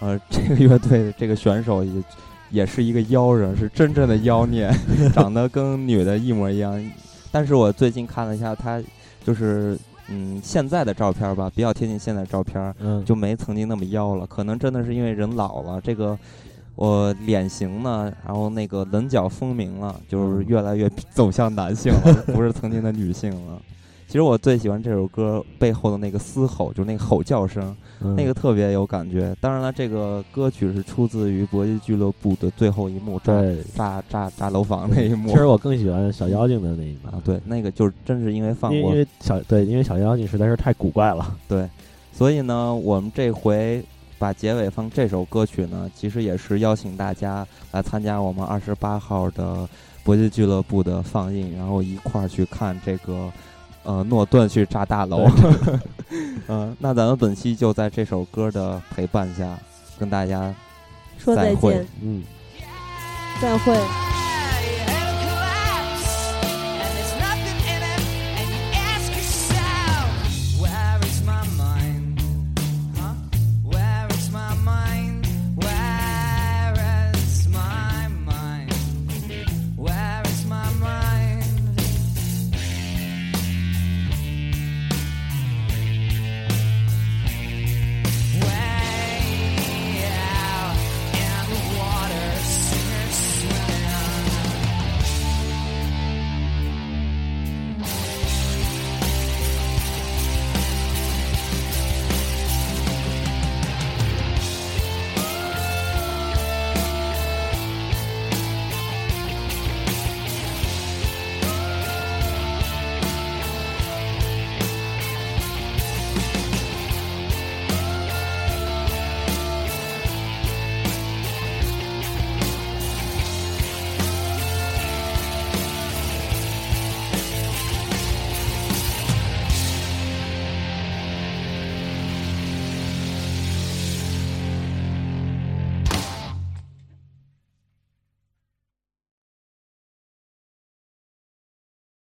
呃，这个乐队这个选手也也是一个妖人，是真正的妖孽，长得跟女的一模一样。但是我最近看了一下他，就是嗯现在的照片吧，比较贴近现在照片，就没曾经那么妖了。可能真的是因为人老了，这个。我脸型呢，然后那个棱角分明了，就是越来越走向男性了，[laughs] 不是曾经的女性了。其实我最喜欢这首歌背后的那个嘶吼，就是那个吼叫声，那个特别有感觉。当然了，这个歌曲是出自于《搏击俱乐部》的最后一幕，炸炸炸炸楼房那一幕。其实我更喜欢小妖精的那一幕，对，那个就是真是因为放过，因为小对，因为小妖精实在是太古怪了，对，所以呢，我们这回。把结尾放这首歌曲呢，其实也是邀请大家来参加我们二十八号的搏击俱乐部的放映，然后一块儿去看这个呃诺顿去炸大楼。嗯，[laughs] 那咱们本期就在这首歌的陪伴下跟大家说再见，嗯，再会。